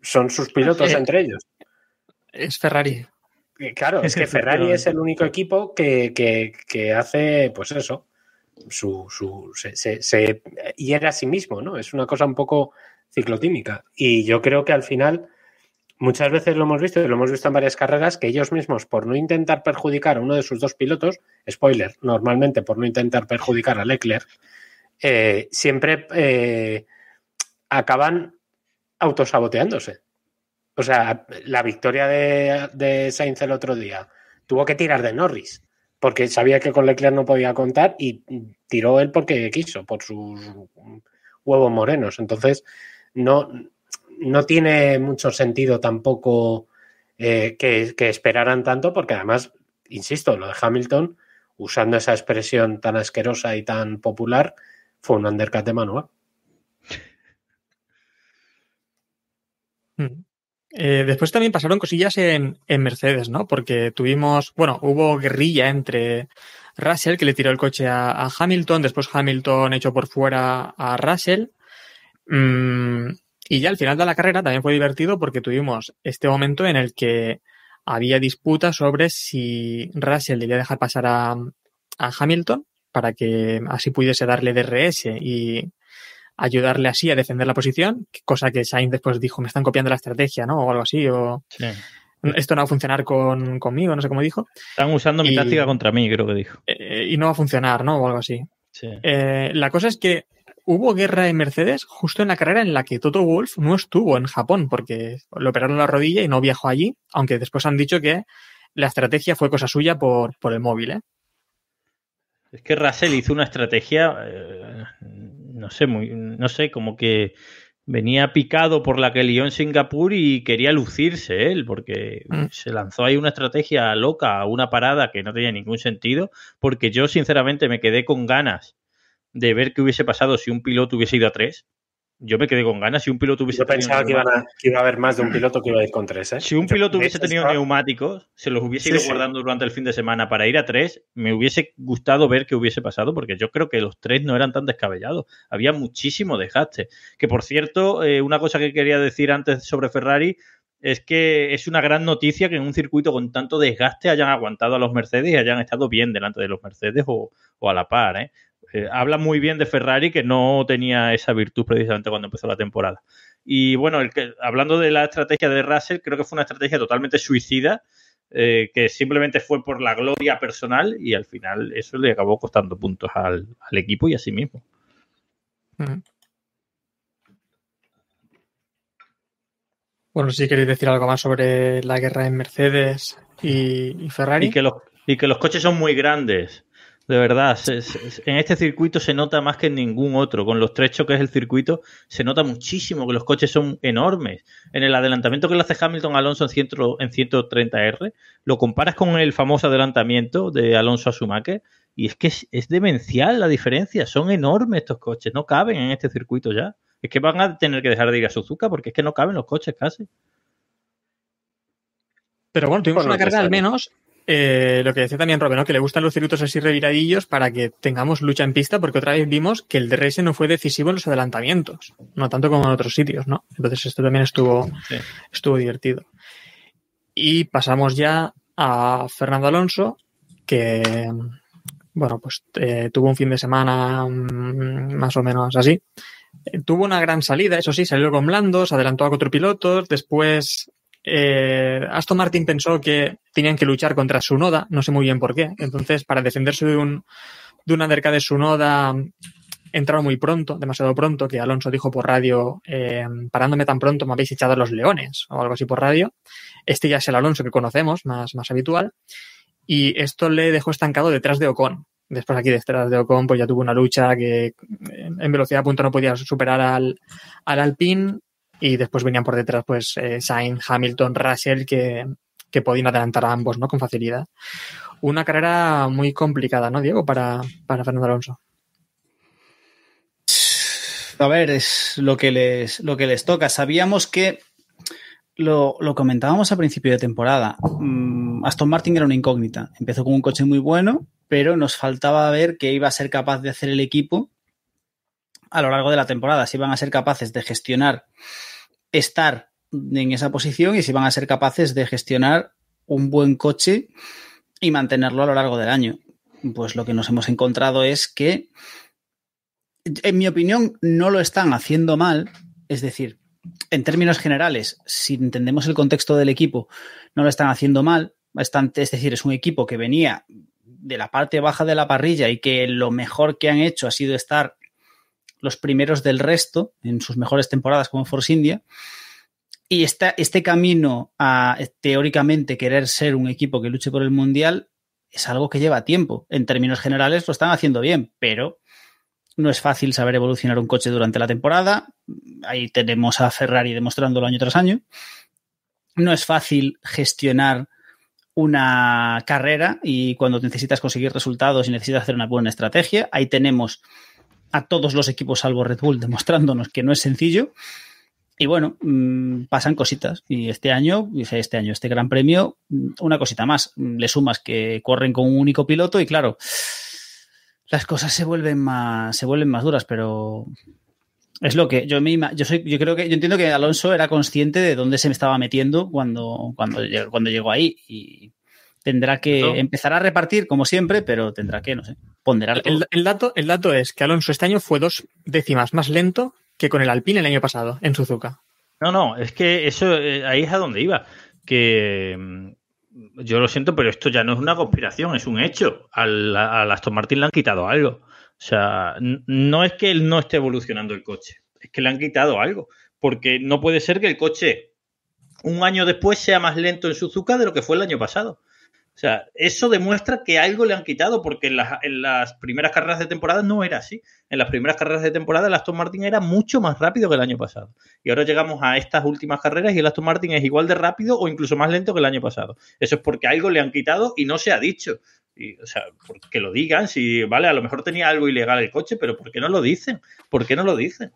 D: Son sus pilotos entre ellos.
B: Es Ferrari.
D: Eh, Claro, es que Ferrari es el único equipo que, que- que hace, pues eso, su, su, se, se- hiere a sí mismo, ¿no? Es una cosa un poco ciclotímica. Y yo creo que al final, muchas veces lo hemos visto, y lo hemos visto en varias carreras, que ellos mismos, por no intentar perjudicar a uno de sus dos pilotos, spoiler, normalmente por no intentar perjudicar a Leclerc, eh, siempre eh, acaban autosaboteándose. O sea, la victoria de, de Sainz el otro día tuvo que tirar de Norris, porque sabía que con Leclerc no podía contar y tiró él porque quiso, por sus huevos morenos. Entonces, no, no tiene mucho sentido tampoco eh, que, esperaran tanto, porque además, insisto, lo de Hamilton, usando esa expresión tan asquerosa y tan popular, fue un undercut de manual.
B: Mm. Eh, después también pasaron cosillas en, en Mercedes, ¿no? Porque tuvimos, bueno, hubo guerrilla entre Russell, que le tiró el coche a, Hamilton, después Hamilton echó por fuera a Russell. Mm, y ya al final de la carrera también fue divertido porque tuvimos este momento en el que había disputa sobre si Russell debía dejar pasar a, a Hamilton para que así pudiese darle DRS y ayudarle así a defender la posición, cosa que Sainz después dijo, me están copiando la estrategia, ¿no? O algo así, o
C: Sí.
B: esto no va a funcionar con, conmigo, no sé cómo dijo,
C: Están usando mi táctica contra mí, creo que dijo.
B: eh, y no va a funcionar, ¿no? O algo así.
C: Sí.
B: Eh, la cosa es que hubo guerra en Mercedes justo en la carrera en la que Toto Wolf no estuvo en Japón porque le operaron la rodilla y no viajó allí, aunque después han dicho que la estrategia fue cosa suya por, por el móvil, ¿eh?
C: Es que Russell hizo una estrategia, eh, no sé, muy, no sé, como que venía picado por la que lió en Singapur y quería lucirse él, porque
B: Mm.
C: se lanzó ahí una estrategia loca, una parada que no tenía ningún sentido, porque yo sinceramente me quedé con ganas de ver qué hubiese pasado si un piloto hubiese ido a tres. Yo me quedé con ganas si un piloto hubiese
D: Yo
C: tenido
D: pensaba que, iban a- que iba a haber más de un piloto que iba a ir con tres. ¿eh?
C: Si un piloto hubiese tenido neumáticos, se los hubiese
D: Sí,
C: ido
D: sí.
C: guardando durante el fin de semana para ir a tres, me hubiese gustado ver qué hubiese pasado, porque yo creo que los tres no eran tan descabellados. Había muchísimo desgaste. Que por cierto, eh, una cosa que quería decir antes sobre Ferrari es que es una gran noticia que en un circuito con tanto desgaste hayan aguantado a los Mercedes y hayan estado bien delante de los Mercedes o, o a la par. ¿eh? Eh, habla muy bien de Ferrari que no tenía esa virtud precisamente cuando empezó la temporada. Y bueno, el que, hablando de la estrategia de Russell, creo que fue una estrategia totalmente suicida, eh, que simplemente fue por la gloria personal y al final eso le acabó costando puntos al, al equipo y a sí mismo.
B: Bueno, si queréis decir algo más sobre la guerra en Mercedes y, y Ferrari.
C: Y que, los, y que los coches son muy grandes. De verdad, se- se- en este circuito se nota más que en ningún otro. Con los trechos que es el circuito, se nota muchísimo que los coches son enormes. En el adelantamiento que le hace Hamilton a Alonso en, 100 en 130R, lo comparas con el famoso adelantamiento de Alonso a Schumacher y es que es, es demencial la diferencia. Son enormes estos coches, no caben en este circuito ya. Es que van a tener que dejar de ir a Suzuka porque es que no caben los coches casi.
B: Pero bueno, tuvimos
D: Bueno,
B: una carrera al menos, eh, lo que decía también Robin, ¿no? que le gustan los circuitos así reviradillos para que tengamos lucha en pista, porque otra vez vimos que el DRS no fue decisivo en los adelantamientos, no tanto como en otros sitios, ¿no? Entonces esto también estuvo,
C: Sí.
B: estuvo divertido. Y pasamos ya a Fernando Alonso, que, bueno, pues eh, tuvo un fin de semana mm, más o menos así. Eh, tuvo una gran salida, eso sí, salió con blandos, adelantó a cuatro pilotos, después eh, Aston Martin pensó que tenían que luchar contra Sunoda, no sé muy bien por qué. Entonces, para defenderse de un, de un undercut de Sunoda, entraron muy pronto, demasiado pronto, que Alonso dijo por radio, eh, parándome tan pronto me habéis echado a los leones, o algo así por radio. Este ya es el Alonso que conocemos, más, más habitual. Y esto le dejó estancado detrás de Ocon. Después aquí detrás de Ocon pues ya tuvo una lucha que en velocidad a punto no podía superar al, al Alpine y después venían por detrás pues eh, Sainz, Hamilton, Russell que, que podían adelantar a ambos ¿no? con facilidad. una carrera muy complicada, ¿no, Diego? Para, para Fernando Alonso.
E: A ver, es lo que les, lo que les toca. Sabíamos que lo, lo comentábamos a principio de temporada. Mm, Aston Martin era una incógnita. Empezó con un coche muy bueno, pero nos faltaba ver qué iba a ser capaz de hacer el equipo a lo largo de la temporada. Si iban a ser capaces de gestionar estar en esa posición y si van a ser capaces de gestionar un buen coche y mantenerlo a lo largo del año. Pues lo que nos hemos encontrado es que en mi opinión, no lo están haciendo mal. Es decir, en términos generales, si entendemos el contexto del equipo, no lo están haciendo mal. Bastante, es decir, es un equipo que venía de la parte baja de la parrilla y que lo mejor que han hecho ha sido estar los primeros del resto en sus mejores temporadas como Force India. Y esta, este camino a teóricamente querer ser un equipo que luche por el Mundial es algo que lleva tiempo. En términos generales lo están haciendo bien, pero no es fácil saber evolucionar un coche durante la temporada. Ahí tenemos a Ferrari demostrándolo año tras año. No es fácil gestionar una carrera y cuando necesitas conseguir resultados y necesitas hacer una buena estrategia. Ahí tenemos a todos los equipos salvo Red Bull demostrándonos que no es sencillo. Y bueno, mmm, pasan cositas. Y este año, este año, este gran premio, una cosita más. Le sumas que corren con un único piloto y claro, las cosas se vuelven más, se vuelven más duras, pero es lo que yo me yo soy, yo creo que yo entiendo que Alonso era consciente de dónde se me estaba metiendo cuando, cuando, cuando llegó ahí tendrá que no. empezar a repartir como siempre, pero tendrá que, no sé, ponderar.
B: El, el, dato, el dato es que Alonso este año fue dos décimas más lento que con el Alpine el año pasado en Suzuka.
C: No, no, es que eso eh, ahí es a donde iba. Que mm, yo lo siento, pero esto ya no es una conspiración, es un hecho. Al, al Aston Martin le han quitado algo. O sea, no es que él no esté evolucionando el coche, es que le han quitado algo. Porque no puede ser que el coche un año después sea más lento en Suzuka de lo que fue el año pasado. O sea, eso demuestra que algo le han quitado, porque en las, en las, primeras carreras de temporada no era así. En las primeras carreras de temporada el Aston Martin era mucho más rápido que el año pasado. Y ahora llegamos a estas últimas carreras y el Aston Martin es igual de rápido o incluso más lento que el año pasado. Eso es porque algo le han quitado y no se ha dicho. Y, o sea, que lo digan, si, vale, a lo mejor tenía algo ilegal el coche, pero ¿por qué no lo dicen? ¿Por qué no lo dicen?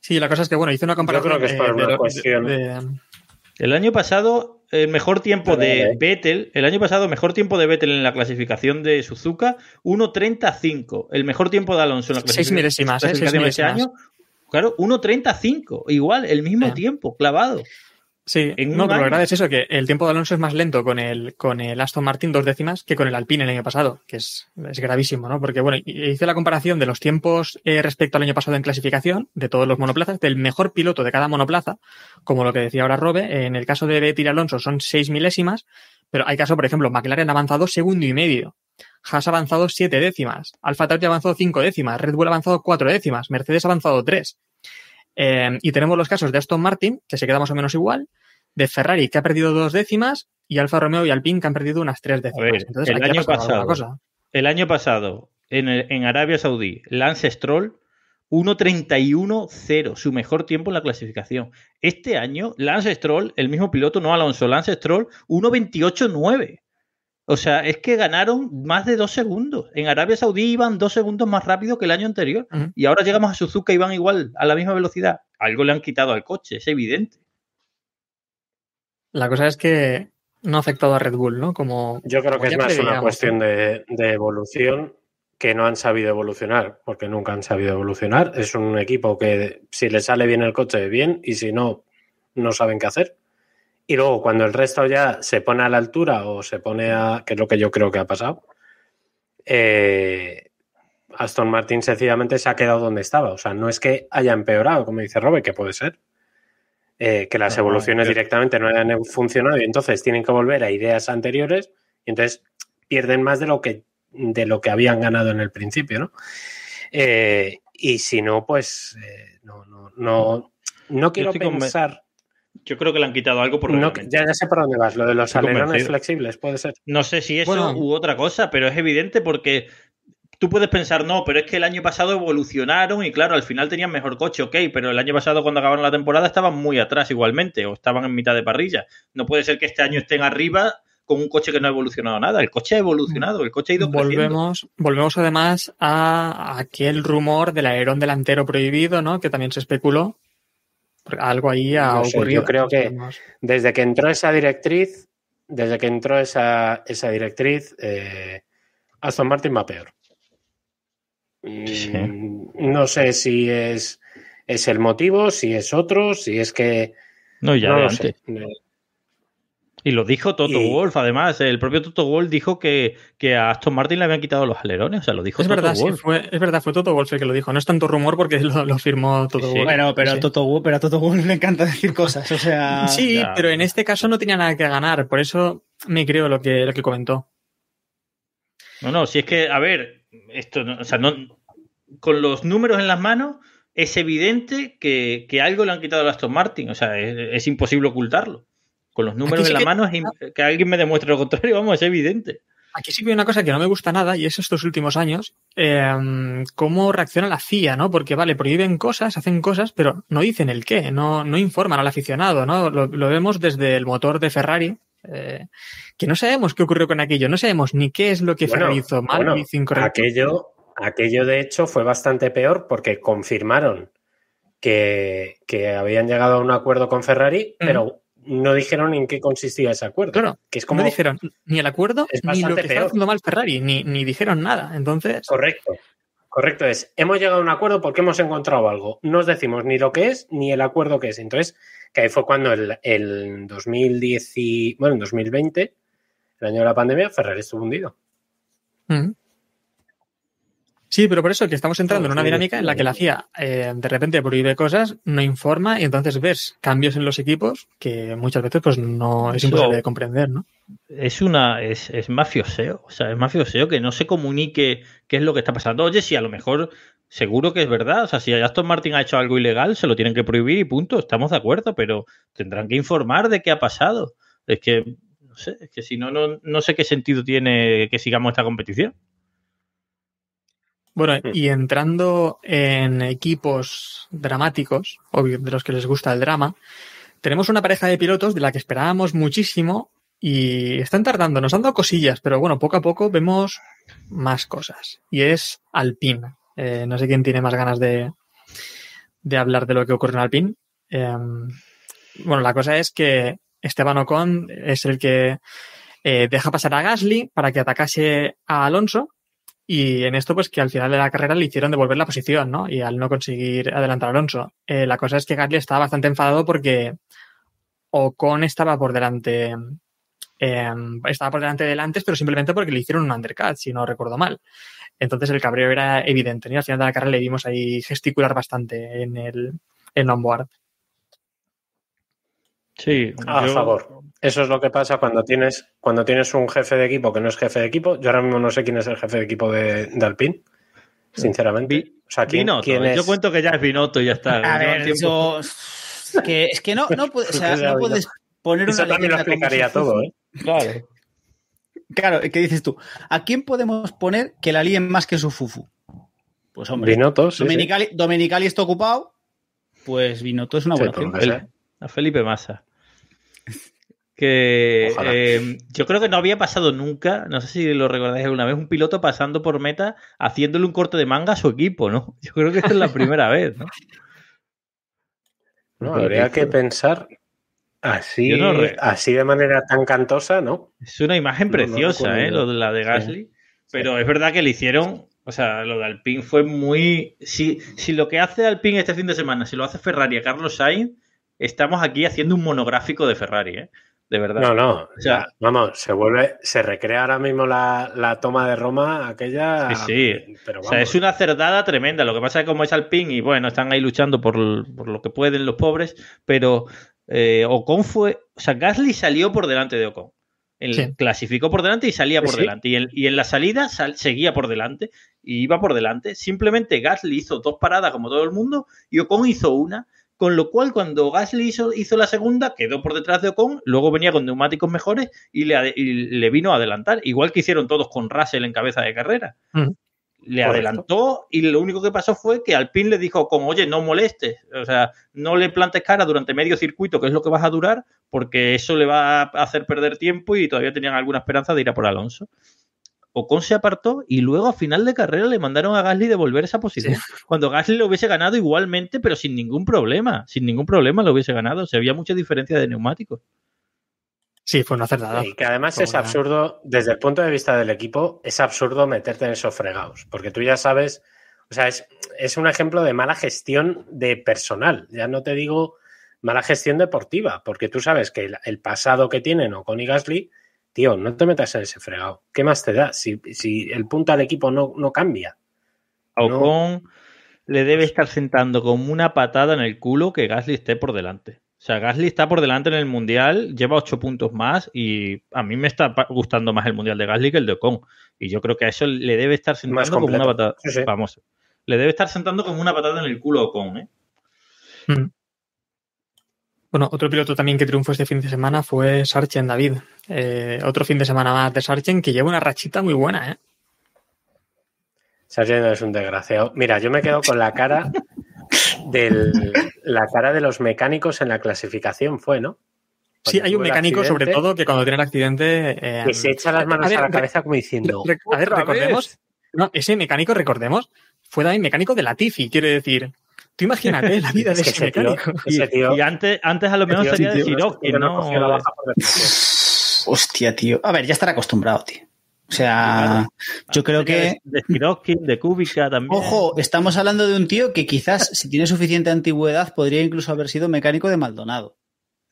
B: Sí, la cosa es que, bueno, hice una comparación.
D: Yo creo que es por
B: de,
D: una
B: de,
D: cuestión.
B: de,
C: El año pasado, el mejor tiempo de Vettel, el año pasado, mejor tiempo de Vettel en la clasificación de Suzuka, 1.35. El mejor tiempo de Alonso en la
B: Seis
C: clasificación,
B: ¿eh? Seis
C: de ese
B: milésimas.
C: año, claro, 1.35. Igual, el mismo tiempo, clavado.
B: Sí,
C: En
B: no, pero la
C: año.
B: verdad es eso, que el tiempo de Alonso es más lento con el, con el Aston Martin dos décimas que con el Alpine el año pasado, que es, es gravísimo, ¿no? Porque, bueno, hice la comparación de los tiempos eh, respecto al año pasado en clasificación, de todos los monoplazas, del mejor piloto de cada monoplaza, como lo que decía ahora Robe, en el caso de Vettel y Alonso son seis milésimas, pero hay caso, por ejemplo, McLaren ha avanzado segundo y medio, Haas ha avanzado siete décimas, Alfa Tauri ha avanzado cinco décimas, Red Bull ha avanzado cuatro décimas, Mercedes ha avanzado tres. Eh, y tenemos los casos de Aston Martin, que se queda más o menos igual, de Ferrari, que ha perdido dos décimas, y Alfa Romeo y Alpine, que han perdido unas tres décimas.
C: ver,
B: Entonces,
C: el año
B: pasado alguna
C: pasado,
B: cosa.
C: el año pasado, en, el- en Arabia Saudí, Lance Stroll, 1.31.0, su mejor tiempo en la clasificación. Este año, Lance Stroll, el mismo piloto, no Alonso, Lance Stroll, 1.28.9. O sea, es que ganaron más de dos segundos. En Arabia Saudí iban dos segundos más rápido que el año anterior. Y ahora llegamos a Suzuka y van igual, a la misma velocidad. Algo le han quitado al coche, es evidente.
B: La cosa es que no ha afectado a Red Bull, ¿no? Como,
D: Yo creo
B: como
D: que es más una cuestión de, de evolución que no han sabido evolucionar, porque nunca han sabido evolucionar. Es un equipo que si le sale bien el coche, bien, y si no, no saben qué hacer. Y luego, cuando el resto ya se pone a la altura o se pone a, que es lo que yo creo que ha pasado, eh, Aston Martin sencillamente se ha quedado donde estaba. O sea, no es que haya empeorado, como dice Robert, que puede ser. eh, que las
C: No,
D: evoluciones directamente no hayan funcionado y entonces tienen que volver a ideas anteriores y entonces pierden más de lo que, de lo que habían ganado en el principio, ¿no? Eh, y si no, pues no, no, no, no quiero pensar.
C: Yo creo que le han quitado algo por
D: No, ya, ya sé por dónde vas, lo de los
C: Estoy
D: alerones
C: convencido.
D: flexibles, puede ser.
C: No sé si eso
B: Bueno.
C: u otra cosa, pero es evidente porque tú puedes pensar, no, pero es que el año pasado evolucionaron y claro, al final tenían mejor coche, ok, pero el año pasado cuando acabaron la temporada estaban muy atrás igualmente o estaban en mitad de parrilla. No puede ser que este año estén arriba con un coche que no ha evolucionado nada. El coche ha evolucionado, el coche ha ido creciendo.
B: Volvemos, volvemos además a aquel rumor del alerón delantero prohibido, ¿no? Que también se especuló. Porque Algo ahí ha
D: No sé,
B: ocurrido.
D: yo creo que-. Desde que entró esa directriz, desde que entró esa, esa directriz, eh, Aston Martin va peor. Mm,
C: Sí.
D: No sé si es, es el motivo, si es otro, si es que.
C: No, ya
D: no
C: de
D: lo
C: antes.
D: sé. Eh,
C: Y lo dijo Toto
D: Y-
C: Wolf, además. El propio Toto Wolf dijo que, que a Aston Martin le habían quitado los alerones. O sea, lo dijo
B: Es
C: Toto
B: verdad, sí,
C: Wolff.
B: fue, es verdad, fue Toto Wolff el que lo dijo. No es tanto rumor porque lo, lo firmó Toto
C: Sí.
B: Wolff.
E: Bueno, pero,
B: Sí.
E: a Toto, Wolff- pero a Toto Wolff le encanta decir cosas. O sea,
B: Sí,
C: ya.
B: pero en este caso no tenía nada que ganar, por eso me creo lo que, lo que comentó.
C: No, no, si es que, a ver, esto, no- o sea, no, con los números en las manos es evidente que, que algo le han quitado a Aston Martin. O sea, es, es imposible ocultarlo. Con los números
B: sí
C: en las
B: que-
C: es im- que alguien me demuestre lo contrario, vamos, es evidente.
B: Aquí sí que hay una cosa que no me gusta nada y es estos últimos años, eh, cómo reacciona la FIA, ¿no? Porque, vale, prohíben cosas, hacen cosas, pero no dicen el qué, no, no informan al aficionado, ¿no? Lo, lo vemos desde el motor de Ferrari, eh, que no sabemos qué ocurrió con aquello, no sabemos ni qué es lo que
D: Bueno,
B: Ferrari hizo mal,
D: bueno,
B: hizo incorrecto.
D: Aquello, aquello, de hecho, fue bastante peor porque confirmaron que, que habían llegado a un acuerdo con Ferrari,
B: Mm.
D: pero no dijeron en qué consistía ese acuerdo.
B: Claro,
D: que es como
B: no dijeron ni el acuerdo ni lo que haciendo mal Ferrari, ni, ni dijeron nada. Entonces,
D: correcto. Correcto es, hemos llegado a un acuerdo porque hemos encontrado algo. No os decimos ni lo que es ni el acuerdo que es. Entonces, que ahí fue cuando el, el 2010 y, bueno, en 2020, el año de la pandemia, Ferrari estuvo hundido.
B: Mm. Sí, pero por eso que estamos entrando en una dinámica en la que la. CIA eh, de repente prohíbe cosas, no informa y entonces ves cambios en los equipos que muchas veces pues no es imposible de comprender, ¿no?
C: Es una, es, es mafioseo. O sea, es mafioseo que no se comunique qué es lo que está pasando. Oye, si a lo mejor seguro que es verdad. O sea, si Aston Martin ha hecho algo ilegal, se lo tienen que prohibir y punto. Estamos de acuerdo, pero tendrán que informar de qué ha pasado. Es que, no sé, es que si no, no, no sé qué sentido tiene que sigamos esta competición.
B: Bueno,
D: Mm.
B: y entrando en equipos dramáticos, obvio, de los que les gusta el drama, tenemos una pareja de pilotos de la que esperábamos muchísimo y están tardando, nos han dado cosillas, pero bueno, poco a poco vemos más cosas. Y es Alpine. Eh, no sé quién tiene más ganas de, de hablar de lo que ocurre en Alpine. Eh, bueno, la cosa es que Esteban Ocon es el que eh, deja pasar a Gasly para que atacase a Alonso y en esto, pues que al final de la carrera le hicieron devolver la posición, ¿no? Y al no conseguir adelantar a Alonso. Eh, la cosa es que Gasly estaba bastante enfadado porque Ocon estaba por delante. eh, estaba por delante del antes, pero simplemente porque le hicieron un undercut, si no recuerdo mal. Entonces el cabreo era evidente. Y al final de la carrera le vimos ahí gesticular bastante en el en onboard.
C: Sí,
D: A
C: yo-
D: favor. Eso es lo que pasa cuando tienes, cuando tienes un jefe de equipo que no es jefe de equipo. Yo ahora mismo no sé quién es el jefe de equipo de, de Alpine, sinceramente. O sea, ¿quién,
C: Binotto.
D: quién es?
C: Yo cuento que ya es Binotto y ya está.
E: a ver. Es que, es que no, no, puede- o sea,
D: ya,
E: no puedes poner
D: Eso
E: una
D: también lo explicaría todo, ¿eh?
C: Claro.
E: Claro, ¿qué dices tú? ¿A quién podemos poner que la líen más que su Fufu? Pues hombre,
D: Binotto, sí, sí.
E: Domenicali, Domenicali está ocupado, pues Binotto es una
D: Sí,
E: buena
D: lo
E: opción.
C: a Felipe Massa. Que eh, yo creo que no había pasado nunca, no sé si lo recordáis alguna vez, un piloto pasando por meta haciéndole un corte de manga a su equipo, ¿no? Yo creo que esta es la primera vez, ¿no?
D: No, habría que pensar así,
C: Yo no re-
D: así de manera tan cantosa, ¿no?
C: Es una imagen
D: No, no
C: preciosa, ¿eh? Lo de la de Gasly. Pero es verdad que le hicieron, o sea, lo de Alpine fue muy... Si, si lo que hace Alpine este fin de semana, si lo hace Ferrari a Carlos Sainz, estamos aquí haciendo un monográfico de Ferrari, ¿eh? De verdad.
D: No, no. O
C: sea-
D: vamos, se vuelve, se recrea ahora mismo la, la toma de Roma, aquella.
C: Sí, sí.
D: Pero
C: O sea, es una cerdada tremenda. Lo que pasa es que como es Alpine y bueno, están ahí luchando por, por lo que pueden los pobres, pero eh, Ocon fue, o sea, Gasly salió por delante de Ocon. Él
B: Sí.
C: clasificó por delante y salía por
D: Sí.
C: delante. Y en, y en la salida sal- seguía por delante y iba por delante. Simplemente Gasly hizo dos paradas como todo el mundo y Ocon hizo una. Con lo cual, cuando Gasly hizo, hizo la segunda, quedó por detrás de Ocon, luego venía con neumáticos mejores y le, y le vino a adelantar, igual que hicieron todos con Russell en cabeza de carrera. Le
B: Correcto.
C: adelantó y lo único que pasó fue que Alpine le dijo como, oye, no molestes, o sea, no le plantes cara durante medio circuito, que es lo que vas a durar, porque eso le va a hacer perder tiempo y todavía tenían alguna esperanza de ir a por Alonso. Ocon se apartó y luego a final de carrera le mandaron a Gasly devolver esa posición. Cuando Gasly lo hubiese ganado igualmente, pero sin ningún problema, sin ningún problema lo hubiese ganado. O sea, había mucha diferencia de neumáticos.
B: Sí, fue una acertada.
D: Y que además
B: Fue
D: es
B: una-
D: absurdo, desde el punto de vista del equipo, es absurdo meterte en esos fregados, porque tú ya sabes, o sea, es, es un ejemplo de mala gestión de personal, ya no te digo mala gestión deportiva, porque tú sabes que el, el pasado que tienen Ocon y Gasly, tío, no te metas en ese fregado. ¿Qué más te da si, si el punto al equipo no, no cambia?
C: A Ocon le debe estar sentando como una patada en el culo que Gasly esté por delante. O sea, Gasly está por delante en el Mundial, lleva ocho puntos más y a mí me está gustando más el Mundial de Gasly que el de Ocon. Y yo creo que a eso le debe estar
D: Más
C: sentando como una patada.
D: Sí, sí.
C: Vamos, le debe estar sentando como una patada en el culo a Ocon, ¿eh?
B: Mm. Bueno, otro piloto también que triunfó este fin de semana fue Sargent David. Eh, otro fin de semana más de Sargent que lleva una rachita muy buena, ¿eh?
D: Sargent es un desgraciado. Mira, yo me quedo con la cara del, la cara de los mecánicos en la clasificación, fue, ¿no?
B: Sí, hay un mecánico, sobre todo, que cuando tiene el accidente. eh,
D: que se echa las manos a,
B: ver,
D: la cabeza como diciendo.
B: a ver,
C: "¿Otra
B: recordemos.
C: vez?".
B: No, ese mecánico, recordemos, fue también mecánico de la Tifi, quiere decir. Tú imagínate la vida de
D: Es que
B: ese mecánico.
D: ese tío,
C: Y antes, antes a lo mejor sería de Sirotkin,
D: no
C: ¿no?
D: cogió la baja por depresión.
E: Hostia, tío. A ver, ya estará acostumbrado, tío. O sea, yo creo que.
C: De Sirotkin, de Kubica también.
E: Ojo, estamos hablando de un tío que quizás, si tiene suficiente antigüedad, podría incluso haber sido mecánico de Maldonado.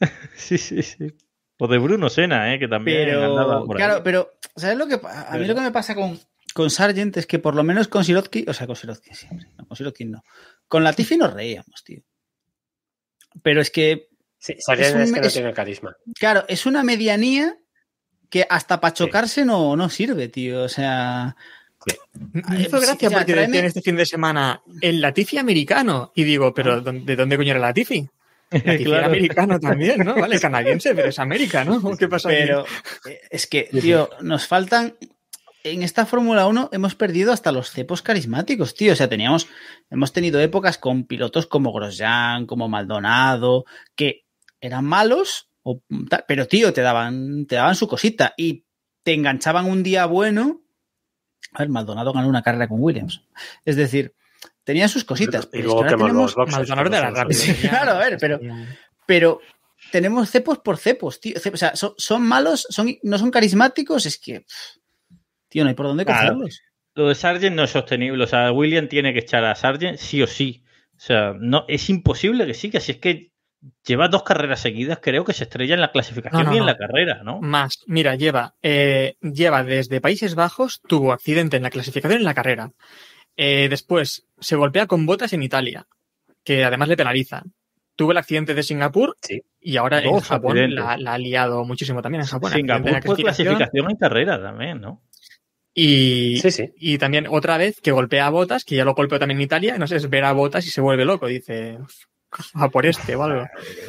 C: Sí, sí, sí. O de Bruno Sena, ¿eh? que también andaba
E: Pero,
C: por ahí.
E: claro, pero, ¿sabes lo que A mí lo que me pasa con, con Sargent es que por lo menos con Sirotkin, o sea, con Sirotkin siempre, no, con Sirotkin no. Con Latifi nos reíamos, tío. Pero es que,
D: Sí,
E: Es un-
D: es que no
E: es-
D: tiene carisma.
E: claro, es una medianía que hasta para chocarse no, no sirve, tío. O sea,
B: Me hizo
E: Eh, sí,
B: gracia porque decían este fin de semana el Latifi americano. Y digo, ¿pero dó- de dónde coño era Latifi? Latifi
C: Claro.
B: era americano también, ¿no? Vale, canadiense, pero es América, ¿no? ¿Qué pasa
E: pero eh, es que, tío, nos faltan. En esta Fórmula 1 hemos perdido hasta los cepos carismáticos, tío. O sea, teníamos, hemos tenido épocas con pilotos como Grosjean, como Maldonado, que eran malos, o pero tío, te daban, te daban su cosita y te enganchaban un día bueno. A ver, Maldonado ganó una carrera con Williams. Es decir, tenían sus cositas.
D: Y
E: pero es
D: luego
E: que ahora tenemos-.
B: Maldonado de la
D: pero
B: rápida.
E: Claro, a ver, pero- pero tenemos cepos por cepos, tío. O sea, son, son malos, son, no son carismáticos, es que. pff, tío, no hay por dónde
C: Claro.
E: cogerlos.
C: Lo de Sargent no es sostenible. O sea, William tiene que echar a Sargent sí o sí. O sea, no, es imposible que sí, que si es que lleva dos carreras seguidas, creo que se estrella en la clasificación
B: No, no,
C: y en
B: no.
C: la carrera, ¿no?
B: Más, mira, lleva, eh, lleva desde Países Bajos, tuvo accidente en la clasificación y en la carrera. Eh, después se golpea con botas en Italia, que además le penalizan. Tuvo el accidente de Singapur
D: Sí.
B: y ahora en Japón la, la ha liado muchísimo también en Japón.
C: Singapur
B: la
C: fue clasificación en carrera también, ¿no?
B: Y,
D: Sí, sí.
B: y también otra vez que golpea a Botas, que ya lo golpeó también en Italia, no sé, es ver a Botas y se vuelve loco, dice, a por este o algo.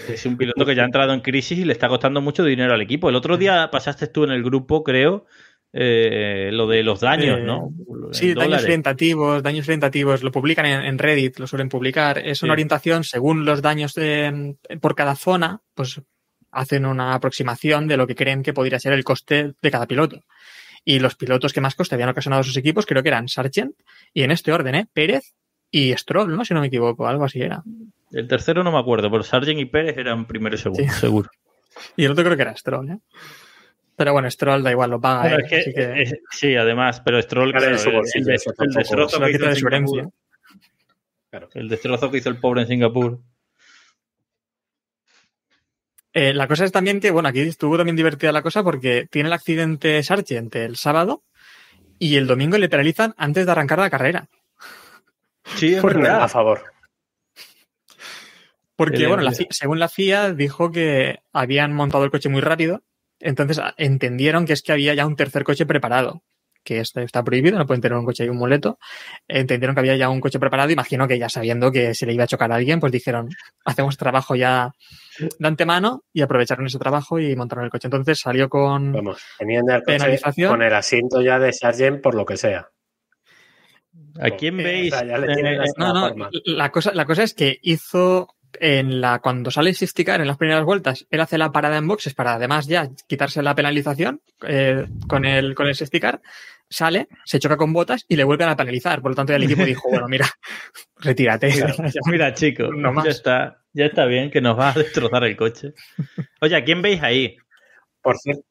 C: Es un piloto que ya ha entrado en crisis y le está costando mucho dinero al equipo. El otro día pasaste tú en el grupo, creo, eh, lo de los daños,
B: Eh,
C: ¿no?
B: Sí,
C: En
B: daños orientativos, daños orientativos, lo publican en, en Reddit, lo suelen publicar. Es una
C: Sí.
B: orientación según los daños de- por cada zona, pues hacen una aproximación de lo que creen que podría ser el coste de cada piloto. Y los pilotos que más coste habían ocasionado a sus equipos creo que eran Sargent y en este orden, ¿eh? Pérez y Stroll, ¿no? Si no me equivoco, algo así era.
C: El tercero no me acuerdo, pero Sargent y Pérez eran primero y segundo,
B: Sí.
C: seguro.
B: Y el otro creo que era Stroll, ¿eh? Pero bueno, Stroll da igual, lo paga.
C: Bueno,
B: él,
C: es que-
B: así que-
C: es- sí, además, pero Stroll,
D: Claro,
C: claro, el- destrozo que hizo en Singapur, el destrozo que hizo el pobre en Singapur.
B: Eh, la cosa es también que, bueno, aquí estuvo también divertida la cosa porque tiene el accidente Sargent el sábado y el domingo le penalizan antes de arrancar la carrera.
C: Sí, es verdad.
D: a favor.
B: Porque,
C: El-
B: bueno, la según la FIA dijo que habían montado el coche muy rápido, entonces a- entendieron que es que había ya un tercer coche preparado, que este está prohibido, no pueden tener un coche y un muleto. Entendieron que había ya un coche preparado, imagino que ya sabiendo que se le iba a chocar a alguien, pues dijeron, hacemos trabajo ya de antemano y aprovecharon ese trabajo y montaron el coche. Entonces salió con...
D: Vamos, tenían el coche
B: Penalización.
D: con el asiento ya de Sargent por lo que sea.
C: ¿A quién veis? eh,
D: la-
B: No, no,
D: forma.
B: la cosa, la cosa es que hizo en la cuando sale safety car en las primeras vueltas, él hace la parada en boxes para además ya quitarse la penalización eh, con el con el safety car, sale, se choca con botas y le vuelven a penalizar. Por lo tanto, ya el equipo dijo, bueno, mira, retírate.
C: Mira, chicos,
B: No más.
C: ya está, ya está bien que nos va a destrozar el coche. Oye, ¿a quién veis ahí?
D: Por cierto,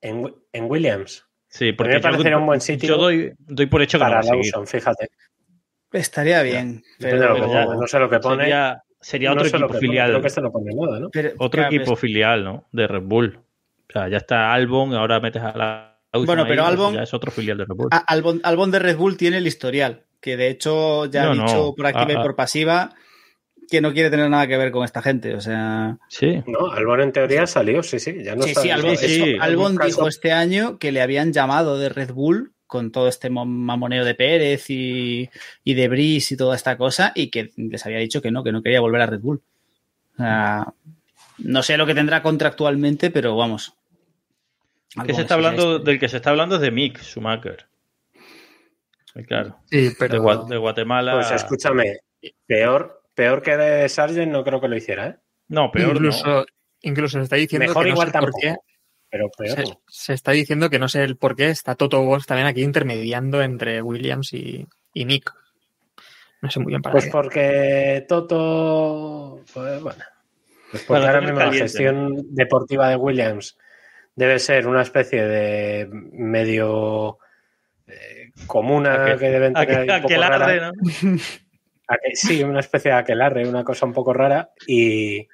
D: en, en Williams,
C: Sí, porque
D: me parecería
C: yo,
D: un buen sitio
C: yo doy, doy por hecho que
D: para. Lawson, fíjate.
E: Estaría bien.
D: Depende de lo que
C: pero ya-
D: no sé lo que pone.
C: Sería, sería
D: no
C: otro equipo
D: pone,
C: filial.
D: Creo que este no pone nada, ¿no?
E: pero-
C: Otro
E: claro,
C: equipo
E: es-
C: filial, ¿no? De Red Bull. O sea, ya está Albon, ahora metes a la.
E: Bueno, pero
C: ahí,
E: Albon-
C: Ya es otro filial de Red Bull.
E: A- Albon, Albon de Red Bull tiene el historial, que de hecho ya
C: No,
E: ha
C: no.
E: dicho por activa
C: Ah,
E: y
C: ah.
E: por pasiva que no quiere tener nada que ver con esta gente. O sea,
C: Sí.
D: No, Albon en teoría salió, sí, sí. Ya no
E: sí,
D: está-
E: sí, Albon,
C: sí,
E: eso-. Albon dijo este año que le habían llamado de Red Bull con todo este mo- mamoneo de Pérez y, y de Brice y toda esta cosa y que les había dicho que no, que no quería volver a Red Bull. O sea, no sé lo que tendrá contractualmente, pero vamos.
C: Que se
E: es
C: está hablando,
E: este.
C: del que se está hablando es de Mick Schumacher. Eh, Claro.
B: Sí,
C: De,
B: pero
C: de Guatemala.
D: Pues escúchame, peor, peor que de Sargent no creo que lo hiciera, ¿eh?
C: No, peor
B: incluso,
C: no.
B: incluso se está diciendo
D: Mejor
B: que no
D: igual
B: sé por
D: tampoco.
B: qué.
D: Pero peor
B: Se,
D: no.
B: se está diciendo que no sé el por qué está Toto Wolff también aquí intermediando entre Williams y, y Nick. No sé muy bien para
D: Pues
B: qué.
D: porque Toto, pues bueno, pues porque
C: Para
D: ahora mismo la gestión deportiva de Williams debe ser una especie de medio eh, comuna
C: Aquel-
D: que deben tener
C: Aquel-
D: un poco
C: aquelarre,
D: rara.
C: ¿no?
D: Sí, una especie de aquelarre, una cosa un poco rara y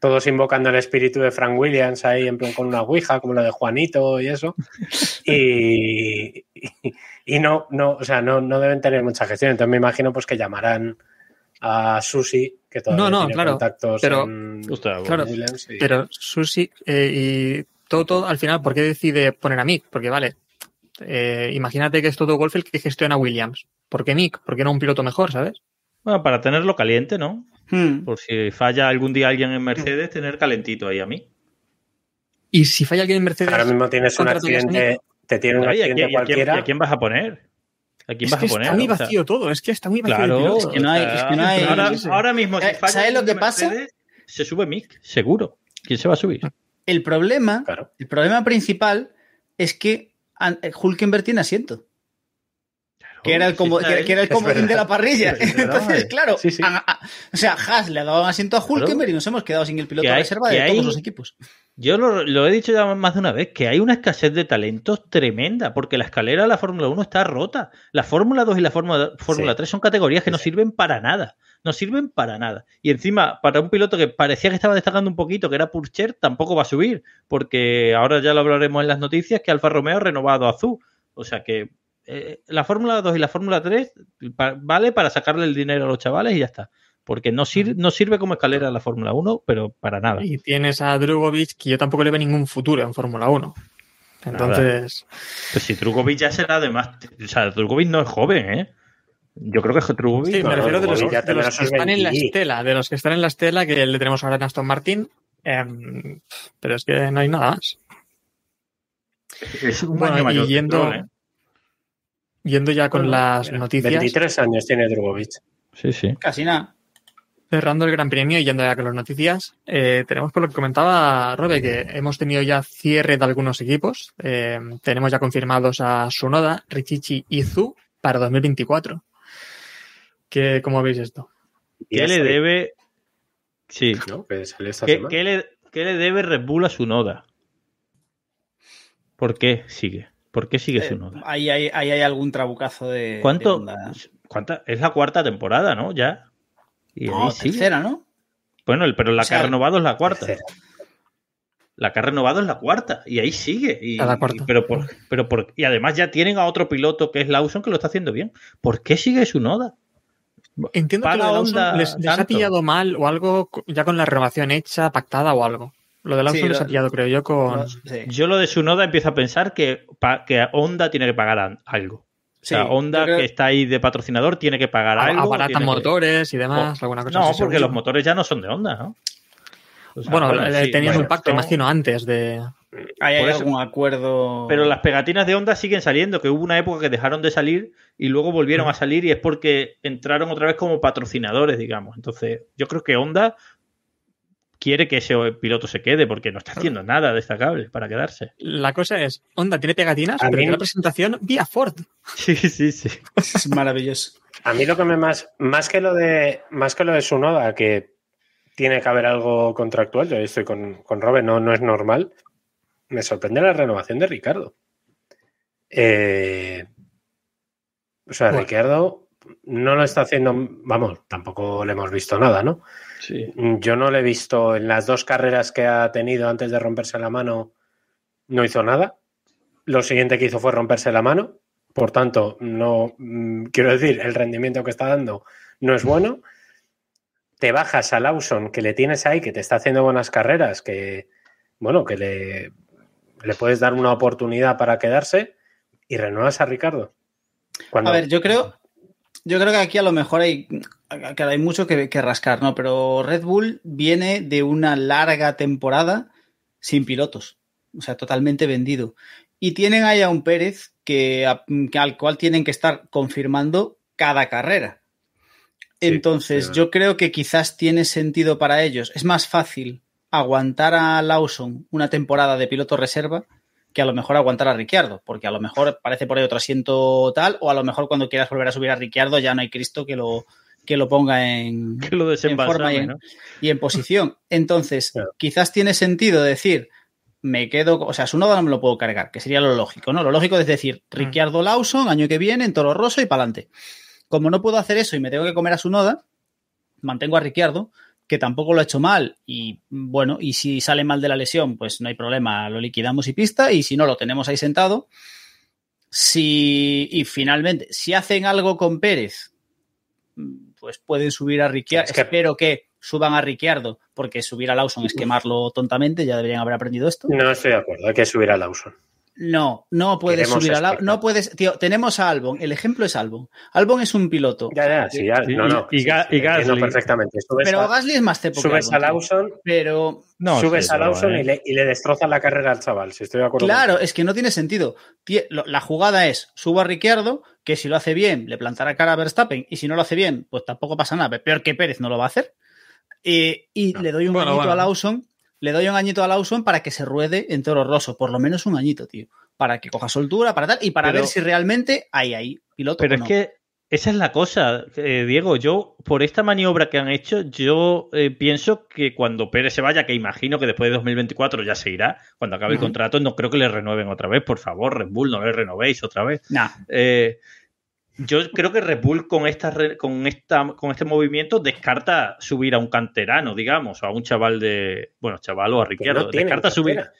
D: todos invocando el espíritu de Frank Williams ahí en plan con una ouija como la de Juanito y eso y, y, y no, no, o sea, no, no deben tener mucha gestión, entonces me imagino pues que llamarán a Susi que todavía
B: No, no,
D: tiene
B: claro,
D: contactos
B: pero-
D: en,
B: claro,
D: Williams y-
B: Pero Susi eh, y Toto, al final, ¿por qué decide poner a Mick? Porque, vale, eh, imagínate que es Toto Wolff el que gestiona a Williams. ¿Por qué Mick? ¿Por qué no un piloto mejor, sabes?
C: Bueno, para tenerlo caliente, ¿no?
E: Hmm.
C: Por si falla algún día alguien en Mercedes, tener calentito ahí a mí.
B: Y si falla alguien en Mercedes.
D: ahora mismo tienes un accidente, te tiene un
C: Oye, ¿a quién,
D: accidente
C: y a quién-
D: cualquiera
C: y a quién vas a poner? ¿A quién
B: Es
C: vas
B: que
C: a poner?
B: está muy
C: O sea,
B: vacío todo, es que está muy vacío.
C: Claro.
E: Es que no hay- es que no hay-
C: ahora, mismo, si
E: Eh,
C: falla
E: ¿sabes lo que pasa?
C: Mercedes, Se sube Mick, seguro. ¿Quién se va a subir?
E: El problema,
D: Claro.
E: el problema principal es que eh, Hulkenberg tiene asiento. Que era el, como,
C: Sí,
E: que, que era el comodín de la parrilla.
D: Verdad,
E: Entonces, claro,
D: Sí, sí.
E: a- a- o sea, Haas le ha dado un asiento a Hulkenberg y nos hemos quedado sin el piloto de reserva de
C: hay-
E: todos los equipos.
C: Yo lo, lo he dicho ya más de una vez, que hay una escasez de talentos tremenda, porque la escalera de la Fórmula 1 está rota. La Fórmula 2 y la Fórmula, Fórmula
D: Sí.
C: 3 son categorías que no sirven para nada. No sirven para nada. Y encima, para un piloto que parecía que estaba destacando un poquito, que era Purcher, tampoco va a subir, porque ahora ya lo hablaremos en las noticias, que Alfa Romeo ha renovado a Azul. O sea que eh, la Fórmula 2 y la Fórmula 3 pa- vale para sacarle el dinero a los chavales y ya está. Porque no, sir- no sirve como escalera la Fórmula 1, pero para nada.
B: Y tienes a Drugovic, que yo tampoco le veo ningún futuro en Fórmula 1. Entonces,
C: Pues si Drugovic ya será además. O sea, Drugovic no es joven, ¿eh? Yo creo que Drugovic.
B: sí, me refiero de los, de los que están en la
D: 20.
B: estela, de los que están en la estela que le tenemos ahora en Aston Martin. em, pero es que no hay nada más.
C: es un
B: Bueno,
C: año
B: y
C: mayor
B: yendo-
C: ¿eh?
B: Yendo ya con
D: Bueno,
B: las
D: mira,
B: noticias,
D: 23 años tiene Drogovic.
C: Sí, sí.
E: Casi nada.
B: cerrando el Gran Premio y yendo ya con las noticias, eh, tenemos por lo que comentaba Robe, que hemos tenido ya cierre de algunos equipos. Eh, tenemos ya confirmados a Sunoda, Richichi y Zu para 2024. ¿Qué, ¿Cómo veis esto?
C: ¿Qué le debe. Sí.
D: ¿no? Que salió esta
C: ¿Qué, le, qué le debe Red Bull a su noda? ¿Por qué sigue? ¿Por qué sigue su
E: Eh,
C: noda?
E: ahí, hay, ahí hay algún trabucazo de.
C: ¿Cuánto?
E: de onda.
C: ¿Cuánta? Es la cuarta temporada, ¿no? Ya. Y
E: No,
C: ahí sigue.
E: tercera, ¿no?
C: Bueno, el- pero la
E: O sea,
C: que ha renovado es la cuarta.
D: tercera.
C: La que ha renovado es la cuarta. Y ahí sigue. Y,
B: A la cuarta.
C: y- pero por, pero por, y además ya tienen a otro piloto que es Lawson que lo está haciendo bien. ¿Por qué sigue su noda?
B: Entiendo que lo de
C: Honda
B: les, les ha pillado mal o algo ya con la renovación hecha, pactada o algo. Lo de Lawson
E: Sí,
B: les ha pillado, creo yo, con...
E: Sí.
C: Yo lo de su noda empiezo a pensar que, pa- que Honda tiene que pagar algo. O sea,
E: Sí,
C: Honda
E: creo-
C: que está ahí de patrocinador tiene que pagar
B: a-
C: algo.
B: abaratan
C: que-
B: motores y demás,
C: O-
B: alguna cosa
C: No,
B: así,
C: porque
B: seguro.
C: los motores ya no son de Honda, ¿no? O sea,
B: Bueno, eh, tenían
C: bueno,
B: un pacto,
D: esto-
B: imagino, antes de...
E: ¿Hay,
C: Por
E: hay
C: eso-
E: algún acuerdo?
C: Pero las pegatinas de Honda siguen saliendo, que hubo una época que dejaron de salir y luego volvieron a salir y es porque entraron otra vez como patrocinadores, digamos. Entonces, yo creo que Honda quiere que ese piloto se quede porque no está haciendo nada destacable para quedarse.
B: La cosa es, Honda tiene pegatinas,
D: A
B: pero
D: mí-
B: tiene la presentación vía Ford.
C: Sí, sí, sí.
E: Es maravilloso.
D: A mí lo que me más, más que lo de, más que lo de Sunoda, que tiene que haber algo contractual, yo estoy con, con Robert, no, no es normal. Me sorprende la renovación de Ricardo. Eh, o sea,
B: Bueno.
D: Ricardo no lo está haciendo, vamos, tampoco le hemos visto nada, ¿no?
C: sí.
D: Yo no le he visto en las dos carreras que ha tenido antes de romperse la mano, no hizo nada. Lo siguiente que hizo fue romperse la mano. Por tanto, no mm, quiero decir, el rendimiento que está dando no es bueno. Te bajas a Lawson, que le tienes ahí, que te está haciendo buenas carreras, que bueno, que le, le puedes dar una oportunidad para quedarse y renuevas a Ricardo. Cuando-
E: A ver, yo creo, yo creo que aquí a lo mejor hay, que hay mucho que, que rascar, ¿no? Pero Red Bull viene de una larga temporada sin pilotos, o sea, totalmente vendido. Y tienen ahí a un Pérez que, a- que al cual tienen que estar confirmando cada carrera.
D: Sí,
E: Entonces,
D: sí,
E: yo creo que quizás tiene sentido para ellos. Es más fácil aguantar a Lawson una temporada de piloto reserva que a lo mejor aguantar a Ricciardo, porque a lo mejor parece por ahí otro asiento tal, o a lo mejor cuando quieras volver a subir a Ricciardo ya no hay Cristo que lo, que lo ponga en,
C: Que lo
E: en forma y en,
C: ¿no?
E: y en posición. Entonces,
D: Claro.
E: quizás tiene sentido decir, me quedo, o sea, su nodo no me lo puedo cargar, que sería lo lógico, ¿no? Lo lógico es decir, Ricciardo Lawson, año que viene, en Toro Rosso y para adelante. Como no puedo hacer eso y me tengo que comer a su noda, mantengo a Ricciardo, que tampoco lo ha hecho mal, y bueno, y si sale mal de la lesión, pues no hay problema, lo liquidamos y pista, y si no, lo tenemos ahí sentado. Si, y finalmente, si hacen algo con Pérez, pues pueden subir a Ricciardo.
D: Es que-
E: Espero que suban a Ricciardo, porque subir a Lawson es quemarlo tontamente, ya deberían haber aprendido esto.
D: no estoy de acuerdo, hay que subir a Lawson.
E: No, no puedes
D: Queremos
E: subir a Lawson.
D: espectáculo.
E: No puedes, tío, tenemos a Albon. El ejemplo es Albon. Albon es un piloto.
D: Ya, ya, sí, ya.
C: Sí,
D: no, no.
C: y- y
D: sí,
C: Ga-
D: sí,
C: y
D: entiendo
C: Gasly.
D: perfectamente. Subes
E: Pero
D: a,
E: Gasly es más tepo que
D: subes
E: Albon,
D: a. Lawson,
E: Pero
C: No
D: subes
C: sé
D: a Lawson
C: ¿eh?
D: y, le, y le destrozas la carrera al chaval, si estoy de acuerdo.
E: Claro, es que no tiene sentido. La jugada es subo a Ricciardo, que si lo hace bien le plantará cara a Verstappen y si no lo hace bien, pues tampoco pasa nada. Peor que Pérez no lo va a hacer. Eh, y le doy un
B: Bueno, bueno.
E: a Lawson, le doy un añito a Lawson para que se ruede en Toro Rosso, por lo menos un añito, tío. Para que coja soltura, para tal, y para
C: Pero-
E: ver si realmente hay ahí piloto.
C: Pero
E: o
C: es
E: no.
C: que esa es la cosa, eh, Diego. Yo, por esta maniobra que han hecho, yo eh, pienso que cuando Pérez se vaya, que imagino que después de 2024 ya se irá, cuando acabe el contrato, no creo que le renueven otra vez. Por favor, Red Bull, no le renovéis otra vez.
E: Nah,
C: Eh, yo creo que Red Bull con esta, con esta con este movimiento descarta subir a un canterano, digamos, o a un chaval de. Bueno, chaval o a Ricciardo.
D: no
C: descarta subir.
D: cartera.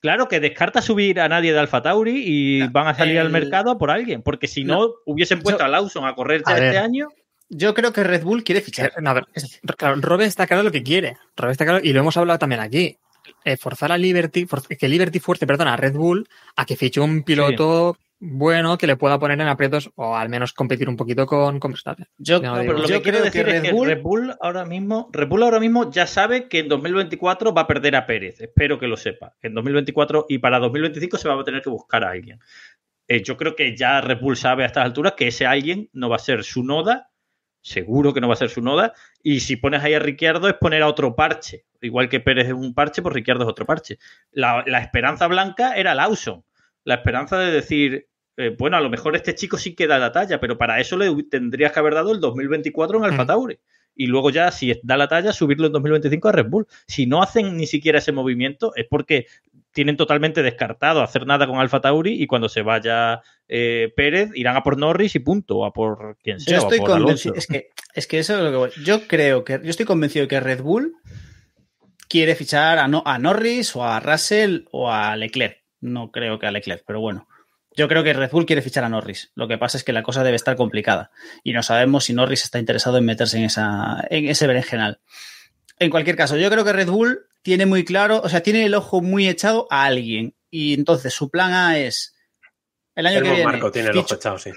C: Claro que descarta subir a nadie de Alfa Tauri y van a salir al mercado a por alguien, porque si no, hubiesen puesto
E: Yo-
C: a Lawson a correr
B: A
C: este
B: ver.
C: año.
E: yo creo que Red Bull quiere fichar.
B: no, a ver,
E: Es
B: claro, Robe está claro lo que quiere. Robe está claro, y lo hemos hablado también aquí. Eh, forzar a Liberty, for- que Liberty fuerce, perdón, a Red Bull a que fiche un piloto bueno que le pueda poner en aprietos o al menos competir un poquito con, con Verstappen.
E: Yo,
B: No,
C: pero lo
E: yo
C: que quiero
E: creo
C: decir
E: que
C: es que
E: Bull
C: Red Bull ahora mismo, Red Bull ahora mismo ya sabe que en 2024 va a perder a Pérez. Espero que lo sepa. En 2024 y para 2025 se va a tener que buscar a alguien. Eh, yo creo que ya Red Bull sabe a estas alturas que ese alguien no va a ser su noda. Seguro que no va a ser su noda. Y si pones ahí a Ricciardo es poner a otro parche. Igual que Pérez es un parche, pues Ricciardo es otro parche. La, la esperanza blanca era Lawson. La esperanza de decir, eh, bueno, a lo mejor este chico sí que da la talla, pero para eso le tendrías que haber dado el 2024 en Alfa
B: Mm.
C: Tauri. Y luego ya, si da la talla, subirlo en 2025 a Red Bull. Si no hacen ni siquiera ese movimiento, es porque tienen totalmente descartado hacer nada con Alfa Tauri y cuando se vaya eh, Pérez irán a por Norris y punto, o a por quien sea.
E: Yo estoy convencido. Es que, es que eso es lo que voy. Yo creo que. Yo estoy convencido de que Red Bull quiere fichar a, no, a Norris o a Russell o a Leclerc. No creo que a Leclerc, pero bueno. Yo creo que Red Bull quiere fichar a Norris. Lo que pasa es que la cosa debe estar complicada. Y no sabemos si Norris está interesado en meterse en, esa, en ese berenjenal. En cualquier caso, yo creo que Red Bull tiene muy claro, o sea, tiene el ojo muy echado a alguien. Y entonces su plan A es. El año que viene.
D: Marco tiene el
E: ficho-
D: ojo echado, sí.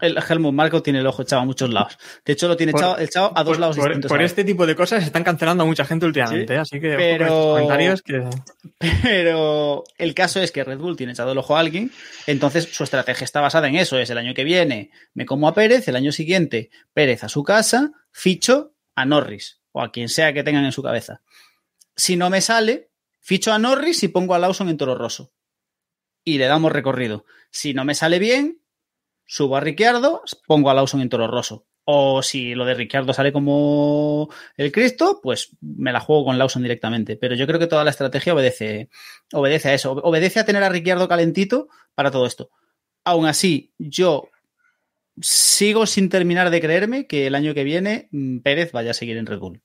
E: El Helmut Marco tiene el ojo echado a muchos lados. De hecho, lo tiene
B: Por-
E: echado, echado a dos
B: por,
E: lados
B: por-
E: distintos.
B: por este tipo de cosas se están cancelando a mucha gente últimamente,
E: Sí,
B: ¿eh? así que
E: pero-
B: comentarios que
E: Pero el caso es que Red Bull tiene echado el ojo a alguien, entonces su estrategia está basada en eso. Es el año que viene me como a Pérez, el año siguiente Pérez a su casa, ficho a Norris o a quien sea que tengan en su cabeza. Si no me sale, ficho a Norris y pongo a Lawson en Toro Rosso. Y le damos recorrido. Si no me sale bien, subo a Ricciardo, pongo a Lawson en Toro Rosso. O si lo de Ricciardo sale como el Cristo, pues me la juego con Lawson directamente. Pero yo creo que toda la estrategia obedece, obedece a eso. Obedece a tener a Ricciardo calentito para todo esto. Aún así, yo sigo sin terminar de creerme que el año que viene mm, Pérez vaya a seguir en Red Bull.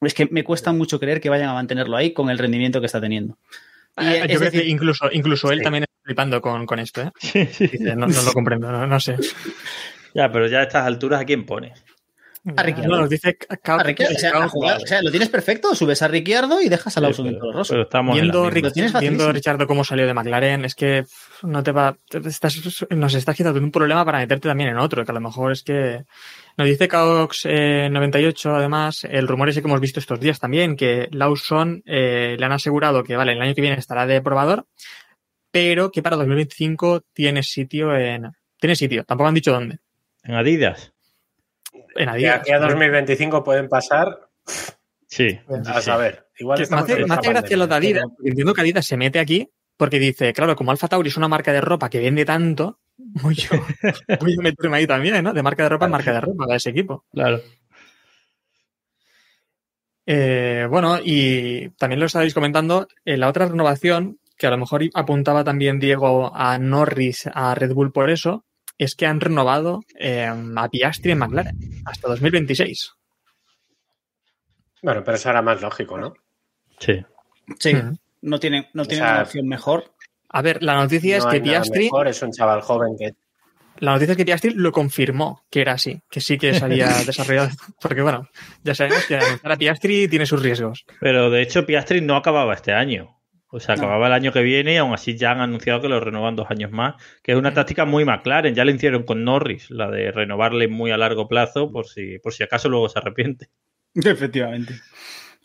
E: Es que me cuesta mucho creer que vayan a mantenerlo ahí con el rendimiento que está teniendo. Y,
B: Eh, yo creo
E: decir,
B: que incluso, incluso él
D: Sí.
B: también está flipando con, con esto, ¿eh?
C: Sí, sí.
B: Dice, no, no lo comprendo, no, no sé.
C: Ya, pero ya a estas alturas, ¿a quién pone?
E: A Ricciardo.
B: No, nos dice
E: a Ricciardo, o sea,
B: Cao-
E: a jugar- o sea, lo tienes perfecto, subes a Ricciardo y dejas a Lawson en
C: pero, pero estamos en
B: Viendo, Ric- viendo
E: facilísimo.
B: Richardo cómo salió de McLaren, es que no te va. te estás- nos estás quitando un problema para meterte también en otro, que a lo mejor es que. Nos dice Caox eh, 98, además, el rumor ese que hemos visto estos días también, que Lawson eh, le han asegurado que, vale, el año que viene estará de probador, pero que para 2025 tiene sitio en. Tiene sitio, tampoco han dicho dónde.
C: En Adidas.
B: En
D: De
B: Adidas.
D: aquí a 2025 pueden pasar
C: Sí.
D: a saber. Igual
B: Que me hace, me hace gracia lo de. Adidas, porque entiendo que Adidas se mete aquí porque dice, claro, como Alfa Tauri es una marca de ropa que vende tanto, voy yo, voy a meterme ahí también, ¿no? De marca de ropa en marca de ropa de ese equipo.
C: Claro.
B: Eh, bueno, y también lo estabais comentando, eh, la otra renovación, que a lo mejor apuntaba también Diego a Norris, a Red Bull por eso, es que han renovado eh, a Piastri en McLaren hasta 2026.
D: Bueno, pero eso era más lógico, ¿no?
C: Sí.
E: Sí,
B: Mm.
E: no tienen, no tienen
D: sea,
E: una opción mejor.
B: A ver, la noticia
D: No
B: es que Piastri,
D: mejor, es un chaval joven que
B: la noticia es que Piastri lo confirmó que era así, que sí que se había desarrollado, porque bueno, ya sabemos que a Piastri tiene sus riesgos.
C: Pero de hecho, Piastri no acababa este año. O sea,
E: No.
C: acababa el año que viene y aún así ya han anunciado que lo renovan dos años más, que es una táctica muy McLaren. Ya lo hicieron con Norris, la de renovarle muy a largo plazo por si, por si acaso luego se arrepiente.
E: Efectivamente.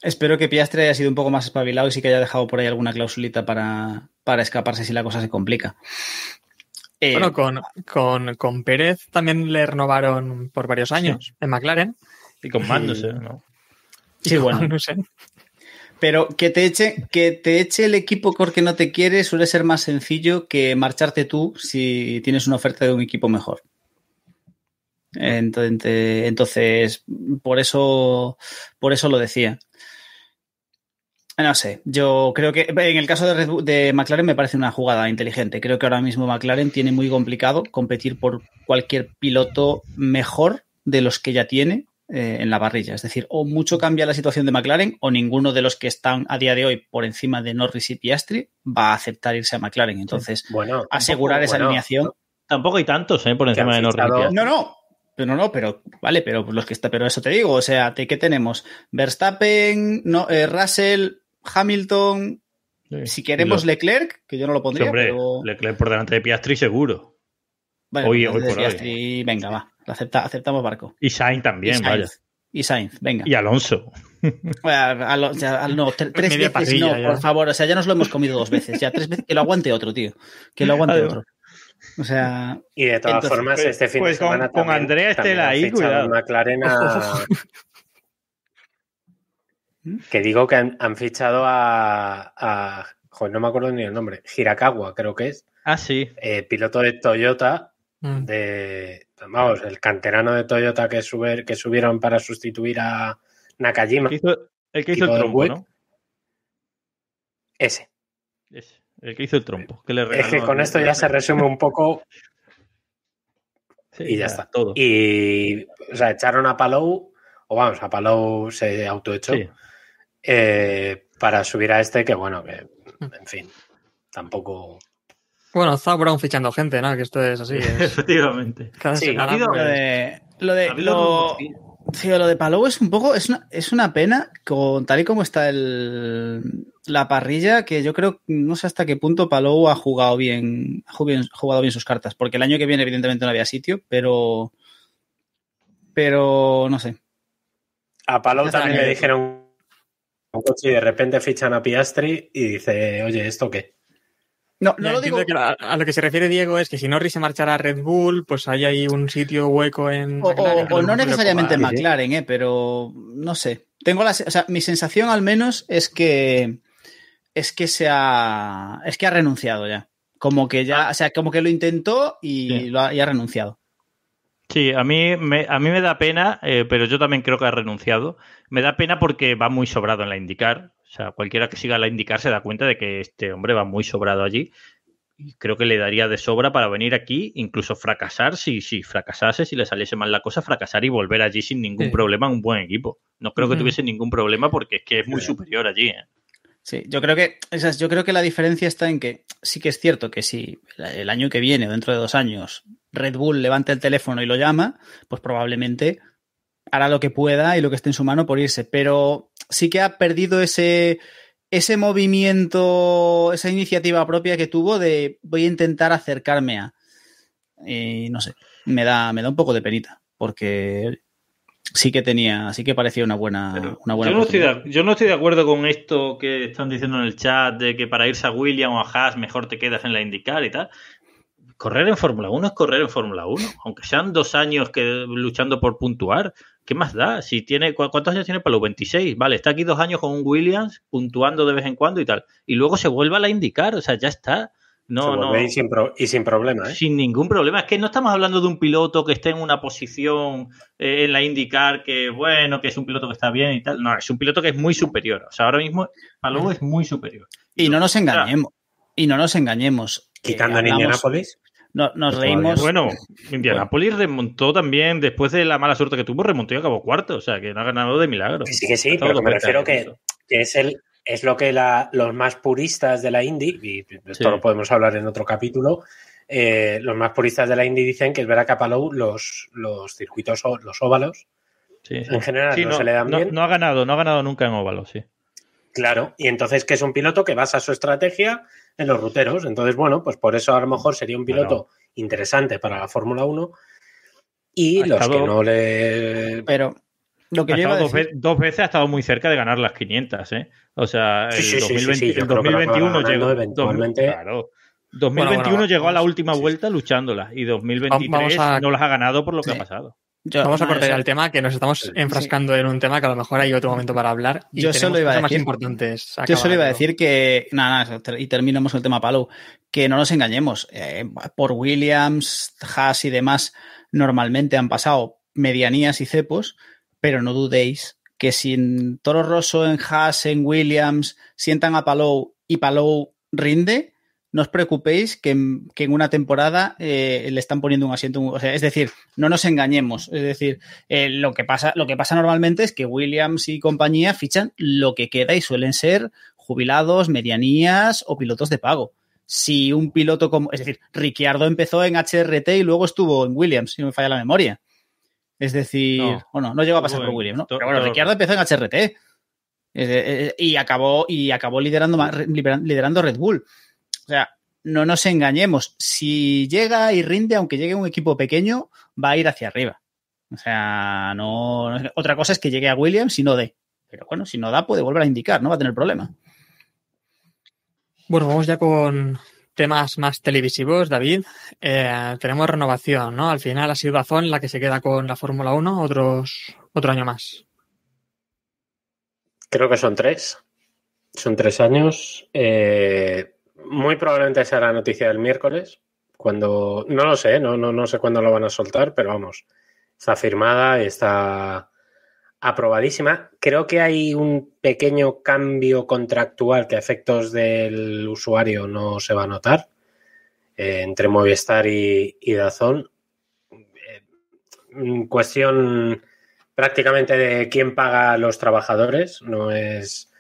E: Espero que Piastre haya sido un poco más espabilado y sí que haya dejado por ahí alguna klausulita para, para escaparse si la cosa se complica. Eh,
B: Bueno, con, con, con Pérez también le renovaron por varios años en McLaren.
C: Y con Magnussen, ¿no?
E: sí, bueno.
B: No sé.
E: Pero que te eche, que te eche el equipo porque no te quiere suele ser más sencillo que marcharte tú si tienes una oferta de un equipo mejor. Entonces, entonces por eso, por eso lo decía. No sé, yo creo que en el caso de, Red Bull- de McLaren me parece una jugada inteligente. Creo que ahora mismo McLaren tiene muy complicado competir por cualquier piloto mejor de los que ya tiene eh, en la parrilla. Es decir, o mucho cambia la situación de McLaren o ninguno de los que están a día de hoy por encima de Norris y Piastri va a aceptar irse a McLaren. Entonces,
D: bueno,
E: asegurar esa
D: bueno,
E: alineación.
C: Tampoco hay tantos, ¿eh? Por encima de Norris. y Piastri.
E: No, no. Pero no, pero vale, pero los que está, pero eso te digo, o sea, ¿de ¿qué tenemos? Verstappen, no, eh, Russell, Hamilton,
C: Sí.
E: si queremos
C: lo-
E: Leclerc, que yo no lo
C: Sí,
E: pondría,
C: hombre,
E: pero
C: Leclerc por delante de Piastri seguro.
E: bueno,
C: hoy-
E: pues
C: hoy por
E: desde
C: hoy.
E: Piastri, venga, va, lo acepta- aceptamos barco.
C: Y Sainz también,
E: y
C: vaya.
E: Sainz, y Sainz, venga.
C: Y Alonso.
E: A- no, tre- tres
B: Media
E: veces no,
B: ya.
E: por favor, o sea, ya nos lo hemos comido dos veces, ya tres veces, que lo aguante otro, tío, que lo aguante otro. O sea,
D: Y de todas
E: Entonces,
D: formas,
C: pues-
D: este fin
C: pues
D: de
C: con-
D: semana
C: con
D: también-
C: Andrea
D: también
C: Estela ahí, cuidado.
D: McLaren a- que digo que han, han fichado a, a- joder, no me acuerdo ni el nombre, Hirakawa creo que es,
C: Ah, sí.
D: eh, piloto de Toyota,
B: Mm.
D: de vamos, el canterano de Toyota que, sube- que subieron para sustituir a Nakajima,
C: El que hizo, el, que hizo
D: Tipo
C: el
D: de
C: trompo,
D: ese.
C: Ese, el que hizo el trompo. Que le
D: Es que con esto ya se resume un poco
C: Sí,
D: y ya está.
C: Todo.
D: Y, o sea, echaron a Palou, o vamos, a Palou se autoechó
C: Sí.
D: Eh, para subir a este, que bueno, que en fin, tampoco.
B: Bueno, Zach Brown fichando gente, ¿no? Que esto es así. es-
C: Efectivamente.
B: cada
D: Sí,
B: semana,
C: ha habido-
B: pues,
E: lo de, lo de, lo-
C: sí.
E: De Palou es un poco, es una, es una pena, con, tal y como está el, la parrilla que yo creo, no sé hasta qué punto Palou ha jugado bien, ha jugado bien, sus cartas, porque el año que viene evidentemente no había sitio, pero, pero no sé.
D: A Palou
E: está,
D: también le dijeron y de repente fichan a Piastri y dice, oye, ¿esto qué?
E: No, no
B: Ya
E: lo digo.
B: que a, a lo que se refiere Diego es que si Norris se marchara a Red Bull, pues hay ahí un sitio hueco en.
E: O,
B: McLaren,
E: o- no necesariamente en. McLaren, eh, pero no sé. Tengo la, se- o sea, mi sensación al menos es que es que se ha es que ha renunciado ya. Como que ya, o sea, como que lo intentó y,
C: Sí.
E: lo ha, y ha renunciado.
C: Sí, a mí me, a mí me da pena, eh, pero yo también creo que ha renunciado. Me da pena porque va muy sobrado en la IndyCar. O sea, cualquiera que siga la IndyCar se da cuenta de que este hombre va muy sobrado allí. Y creo que le daría de sobra para venir aquí, incluso fracasar, si, si fracasase, si le saliese mal la cosa, fracasar y volver allí sin ningún
B: Sí.
C: problema un buen equipo. No creo que tuviese ningún problema porque es que es muy superior allí. ¿eh?
E: Sí, yo creo que esas, yo creo que la diferencia está en que sí que es cierto que si el año que viene dentro de dos años Red Bull levanta el teléfono y lo llama, pues probablemente hará lo que pueda y lo que esté en su mano por irse. Pero sí que ha perdido ese, ese movimiento, esa iniciativa propia que tuvo de voy a intentar acercarme a. Y no sé, me da, me da un poco de penita, porque sí que tenía, sí que parecía una buena,
C: Pero
E: una buena
C: yo, no estoy de, yo no estoy de acuerdo con esto que están diciendo en el chat de que para irse a William o a Haas mejor te quedas en la IndyCar y tal. Correr en Fórmula 1 es correr en Fórmula 1, aunque sean dos años que luchando por puntuar. ¿Qué más da? Si tiene ¿cu- ¿Cuántos años tiene Palou? 26. Vale, está aquí dos años con un Williams puntuando de vez en cuando y tal. Y luego se vuelve a la IndyCar, o sea, ya está. No,
D: Se
C: no.
D: y, sin pro- y sin problema, ¿eh?
C: Sin ningún problema. Es que no estamos hablando de un piloto que esté en una posición eh, en la IndyCar que, bueno, que es un piloto que está bien y tal. No, es un piloto que es muy superior. O sea, ahora mismo Palou es muy superior.
E: Y no nos engañemos. Y no nos engañemos.
D: Quitando en
E: hablamos-
D: Indianapolis.
E: No- nos
D: Pues
E: reímos.
C: Bueno, Indianapolis remontó también, después de la mala suerte que tuvo, remontó y acabó cuarto. O sea, que no ha ganado de milagro.
D: Sí, que sí, pero que me refiero que, que es el es lo que la- los más puristas de la Indy, y esto
C: Sí.
D: lo podemos hablar en otro capítulo, eh, los más puristas de la Indy dicen que es verdad que a Palou los, los circuitos, los óvalos,
C: Sí, sí.
D: en general
C: Sí,
D: no, se le dan
C: no-
D: bien.
C: no ha ganado, no ha ganado nunca en óvalo, sí.
D: Claro, y entonces que es un piloto que basa su estrategia en los ruteros. Entonces, bueno, pues por eso a lo mejor sería un piloto interesante para la Fórmula 1 y
C: Ha
D: los
C: estado-
D: que no le...
E: Pero lo que
C: Ha
E: yo iba a
C: estado dos,
E: decir-
C: ve- dos veces ha estado muy cerca de ganar las 500, ¿eh? O sea, el
D: sí, sí, sí,
C: 2020
D: sí, yo
C: el
D: creo que lo acaba
C: 2021
D: ganando
C: llegó.
D: eventualmente.
C: Claro. 2021
B: Bueno, bueno,
C: llegó a la última
B: sí, sí.
C: vuelta luchándola y 2023
B: Vamos a-
C: no las ha ganado por lo que
E: Sí.
C: ha pasado.
E: Yo-
B: Vamos a cortar el tema, que nos estamos enfrascando en un tema que a lo mejor hay otro momento para hablar. Y
E: Yo solo iba a decir-
B: importantes.
E: Yo solo iba a decir que, nada, y terminamos con el tema Palou, que no nos engañemos, eh, por Williams, Haas y demás, normalmente han pasado medianías y cepos, pero no dudéis que si en Toro Rosso, en Haas, en Williams, sientan a Palou y Palou rinde, no os preocupéis que, en- que en una temporada eh, le están poniendo un asiento. O sea, es decir, no nos engañemos. Es decir, eh, lo, que pasa, lo que pasa normalmente es que Williams y compañía fichan lo que queda y suelen ser jubilados, medianías o pilotos de pago. Si un piloto como. Es decir, Ricciardo empezó en HRT y luego estuvo en Williams, si no me falla la memoria. Es decir,
C: No.
E: o no, no llegó a pasar por Williams, ¿no? Pero bueno, Ricciardo empezó en HRT. Eh, y acabó, y acabó liderando, liderando Red Bull. O sea, no nos engañemos. Si llega y rinde, aunque llegue un equipo pequeño, va a ir hacia arriba. O sea, no. Otra cosa es que llegue a Williams y no dé. Pero bueno, si no da, puede volver a indicar, no va a tener problema.
B: Bueno, vamos ya con temas más televisivos, David. Eh, tenemos renovación, ¿no? Al final ha sido Dazón la que se queda con la Fórmula 1 otros, otro año más.
D: Creo que son tres. Son tres años. Eh, muy probablemente sea la noticia del miércoles. Cuando. No lo sé, no, no, no sé cuándo lo van a soltar, pero vamos. Está firmada y está aprobadísima. Creo que hay un pequeño cambio contractual que a efectos del usuario no se va a notar. eh, entre Movistar y, Dazón. Eh, cuestión prácticamente de quién paga a los trabajadores, no es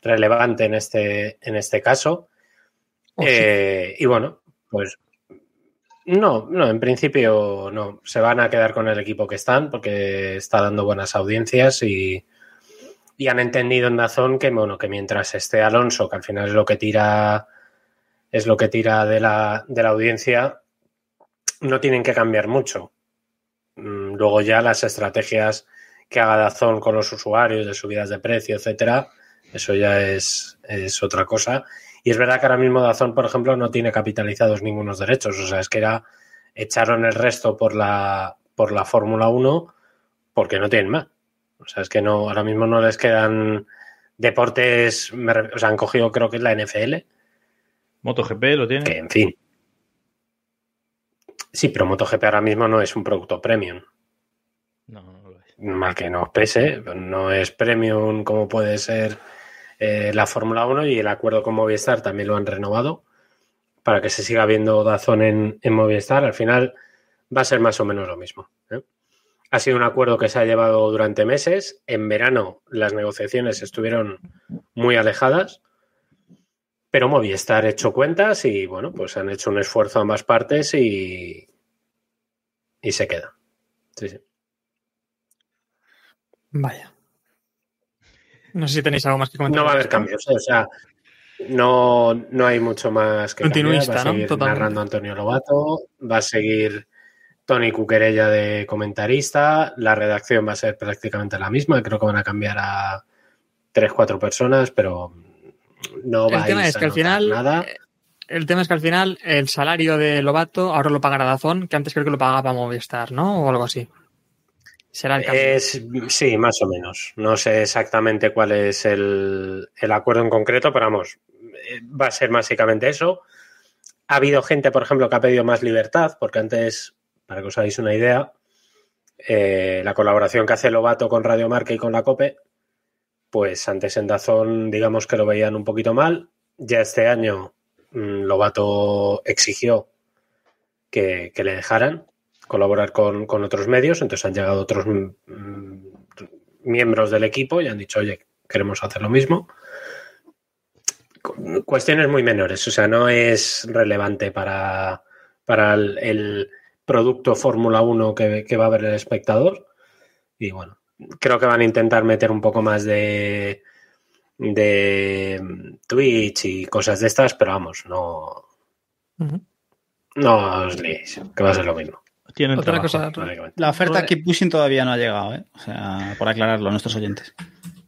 D: relevante en este, en este caso.
B: Oh.
D: Eh, y bueno, pues no, no, en principio no. Se van a quedar con el equipo que están porque está dando buenas audiencias y, y han entendido en Dazón que, bueno, que mientras esté Alonso, que al final es lo que tira, es lo que tira de la, de la audiencia, no tienen que cambiar mucho. Mm, Luego ya las estrategias que haga Dazón con los usuarios de subidas de precio, etcétera, eso ya es, es otra cosa. Y es verdad que ahora mismo Dazón, por ejemplo, no tiene capitalizados ningunos derechos. O sea, es que era echaron el resto por la, por la Fórmula 1 porque no tienen más. O sea, es que no, ahora mismo no les quedan deportes, me o sea, han cogido creo que es la NFL,
C: MotoGP lo tiene.
D: que en fin. Sí, pero MotoGP ahora mismo no es un producto premium.
C: No, no lo es.
D: Mal que nos pese, no es premium como puede ser eh, la Fórmula 1 y el acuerdo con Movistar también lo han renovado para que se siga viendo Dazón en, Movistar. Al final va a ser más o menos lo mismo. ¿eh? Ha sido un acuerdo que se ha llevado durante meses. En verano las negociaciones estuvieron muy alejadas, pero Movistar ha hecho cuentas y bueno, pues han hecho un esfuerzo ambas partes y, y se queda. Sí.
B: Vaya. No sé si tenéis algo más que comentar.
D: No va a haber cambios, ¿eh? o sea, no, no hay mucho más que cambiar.
B: Continuista,
D: Va a
B: ¿no?
D: seguir
B: Totalmente.
D: narrando Antonio Lobato, va a seguir Tony Cuquerella de comentarista, la redacción va a ser prácticamente la misma, creo que van a cambiar a tres, cuatro personas, pero no
B: El
D: va
B: tema
D: a
B: es que al final,
D: nada.
B: eh, el tema es que al final el salario de Lobato ahora lo pagará Dazón, que antes creo que lo pagaba Movistar, ¿no? O algo así. Será el.
D: Es, sí, más o menos. No sé exactamente cuál es el, el acuerdo en concreto, pero vamos, eh, va a ser básicamente eso. Ha habido gente, por ejemplo, que ha pedido más libertad, porque antes, para que os hagáis una idea, eh, la colaboración que hace Lobato con Radio Marca y con la COPE, pues antes en Dazón, digamos que lo veían un poquito mal. Ya este año mm, Lobato exigió que, que le dejaran colaborar con, con otros medios, entonces han llegado otros mm, miembros del equipo y han dicho, oye, queremos hacer lo mismo. Cu- Cuestiones muy menores, o sea, no es relevante para, para el, el producto Fórmula 1 que, que va a ver el espectador. Y bueno, creo que van a intentar meter un poco más de, de mm, Twitch y cosas de estas, pero vamos, no, no os liéis, que va a ser lo mismo.
C: Tienen
B: Otra
C: trabajo.
B: cosa.
E: La oferta. Keep Pushing todavía no ha llegado, ¿eh? O sea, por aclararlo a nuestros oyentes.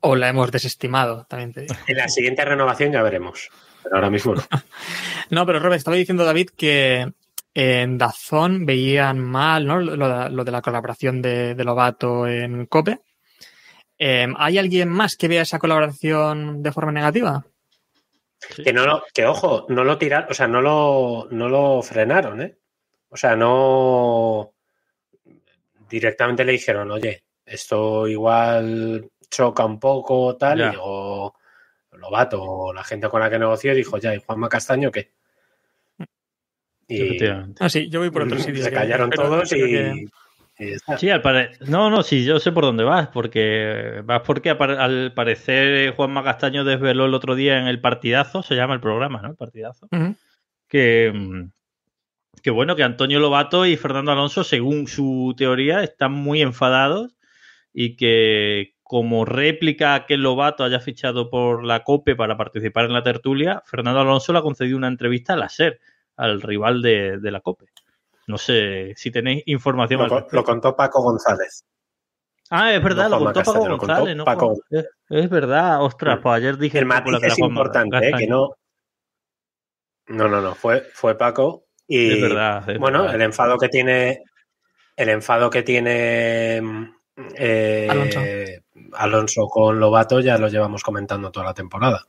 B: O la hemos desestimado, también te digo.
D: En la siguiente renovación ya veremos. Pero ahora mismo no.
B: No, pero Robert, estaba diciendo David que en Dazón veían mal ¿no? lo, lo- lo de la colaboración de, de Lobato en COPE. Eh, ¿Hay alguien más que vea esa colaboración de forma negativa?
D: Que no lo, que ojo, no lo tiraron, o sea, no lo, no lo frenaron, ¿eh? O sea, no directamente le dijeron, oye, esto igual choca un poco, tal,
C: Ya.
D: y digo, Lobato, o la gente con la que negoció, dijo, ya, ¿y Juanma Castaño qué? Y
C: Efectivamente.
B: Ah, sí, yo voy por otro sitio.
D: se callaron todos y,
B: que-.
C: Sí, al pare- No, no, sí, yo sé por dónde vas, porque vas porque al parecer Juanma Castaño desveló el otro día en el partidazo, se llama el programa, ¿no? El partidazo. Que, que bueno, que Antonio Lobato y Fernando Alonso, según su teoría, están muy enfadados y que como réplica a que Lobato haya fichado por la COPE para participar en la tertulia, Fernando Alonso le ha concedido una entrevista a la SER, al rival de, de la COPE. No sé si tenéis información.
D: Lo,
C: al
D: contó Paco González.
C: Ah, es verdad,
D: No
C: lo contó Paco
D: Castaño, lo contó
C: González. no Es, es verdad, ostras, pues ayer dije
D: El matiz es importante, ¿eh? Que no. No, no, no, fue, fue Paco. Y
C: Es verdad. es
D: bueno,
C: verdad.
D: el enfado que tiene. El enfado que tiene eh,
B: Alonso.
D: Alonso con Lobato ya lo llevamos comentando toda la temporada.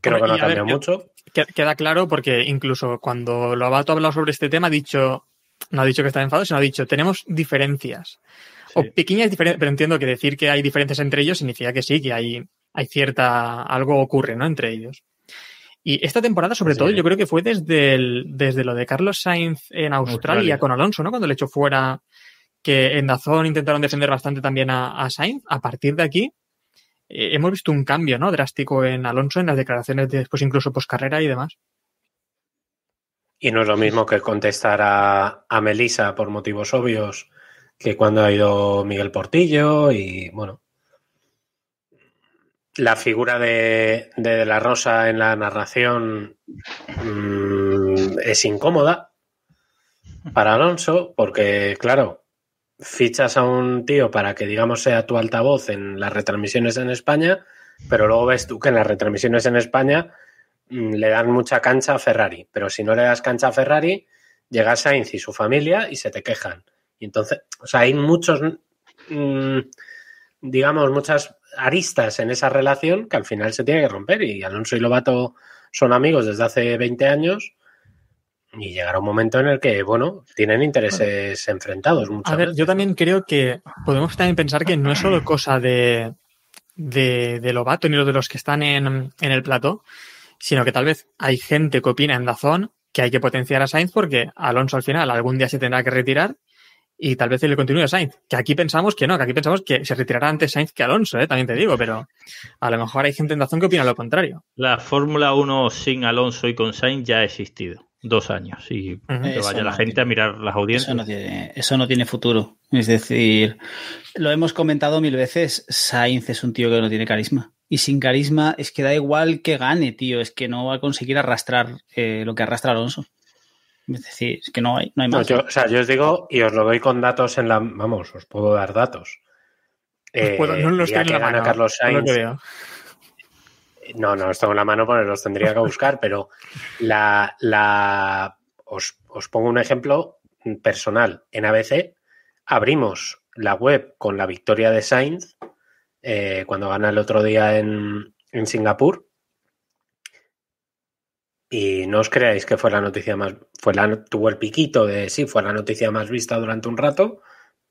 D: Creo que no ha
B: ver,
D: cambiado mucho.
B: Que- Queda claro porque incluso cuando Lobato ha hablado sobre este tema ha dicho, no ha dicho que está enfadado, sino ha dicho, tenemos diferencias. O pequeñas diferencias, pero entiendo que decir que hay diferencias entre ellos significa que sí, que hay, hay cierta, algo ocurre, ¿no? Entre ellos. Y esta temporada, sobre
D: Sí.
B: todo, yo creo que fue desde, el- desde lo de Carlos Sainz en Australia,
C: Australia.
B: con Alonso, ¿no? Cuando le echó fuera, que en Dazón intentaron defender bastante también a, a Sainz. A partir de aquí, eh, hemos visto un cambio, ¿no? Drástico en Alonso, en las declaraciones de después, incluso post carrera y demás.
D: Y no es lo mismo que contestar a, a Melissa por motivos obvios que cuando ha ido Miguel Portillo y bueno. La figura de, de, la Rosa en la narración mmm, es incómoda para Alonso, porque, claro, fichas a un tío para que, digamos, sea tu altavoz en las retransmisiones en España, pero luego ves tú que en las retransmisiones en España mmm, le dan mucha cancha a Ferrari, pero si no le das cancha a Ferrari, llega Sainz y su familia y se te quejan. Y entonces, o sea, hay muchos, mmm, digamos, muchas aristas en esa relación que al final se tiene que romper. Y Alonso y Lobato son amigos desde hace 20 años y llegará un momento en el que, bueno, tienen intereses bueno, enfrentados.
B: A ver, veces. yo también creo que podemos también pensar que no es solo cosa de, de, de Lobato ni de los que están en, en el plató, sino que tal vez hay gente que opina en Dazón que hay que potenciar a Sainz porque Alonso al final algún día se tendrá que retirar y tal vez le continúe a Sainz. Que aquí pensamos que no, que aquí pensamos que se retirará antes Sainz que Alonso, ¿eh? también te digo, pero a lo mejor hay gente en Dazón que opina lo contrario.
C: La Fórmula 1 sin Alonso y con Sainz ya ha existido. Dos años y uh -huh. que vaya la gente
E: tiene-
C: a mirar las audiencias.
E: Eso no, tiene, eso no tiene futuro. Es decir, lo hemos comentado mil veces, Sainz es un tío que no tiene carisma. Y sin carisma es que da igual que gane, tío. Es que no va a conseguir arrastrar eh, lo que arrastra Alonso. Es decir, es que no hay, no hay
D: No,
E: más.
D: yo, o sea, yo os digo, y os lo doy con datos en la. Vamos, os puedo dar datos.
B: Puedo- no los tengo en la mano,
D: Carlos Sainz.
B: veo.
D: No, no los tengo en la mano porque los tendría que buscar, pero la, la os, os pongo un ejemplo personal. En ABC abrimos la web con la victoria de Sainz eh, cuando gana el otro día en, en Singapur. Y no os creáis que fue la noticia más. Fue la, tuvo el piquito de sí, fue la noticia más vista durante un rato,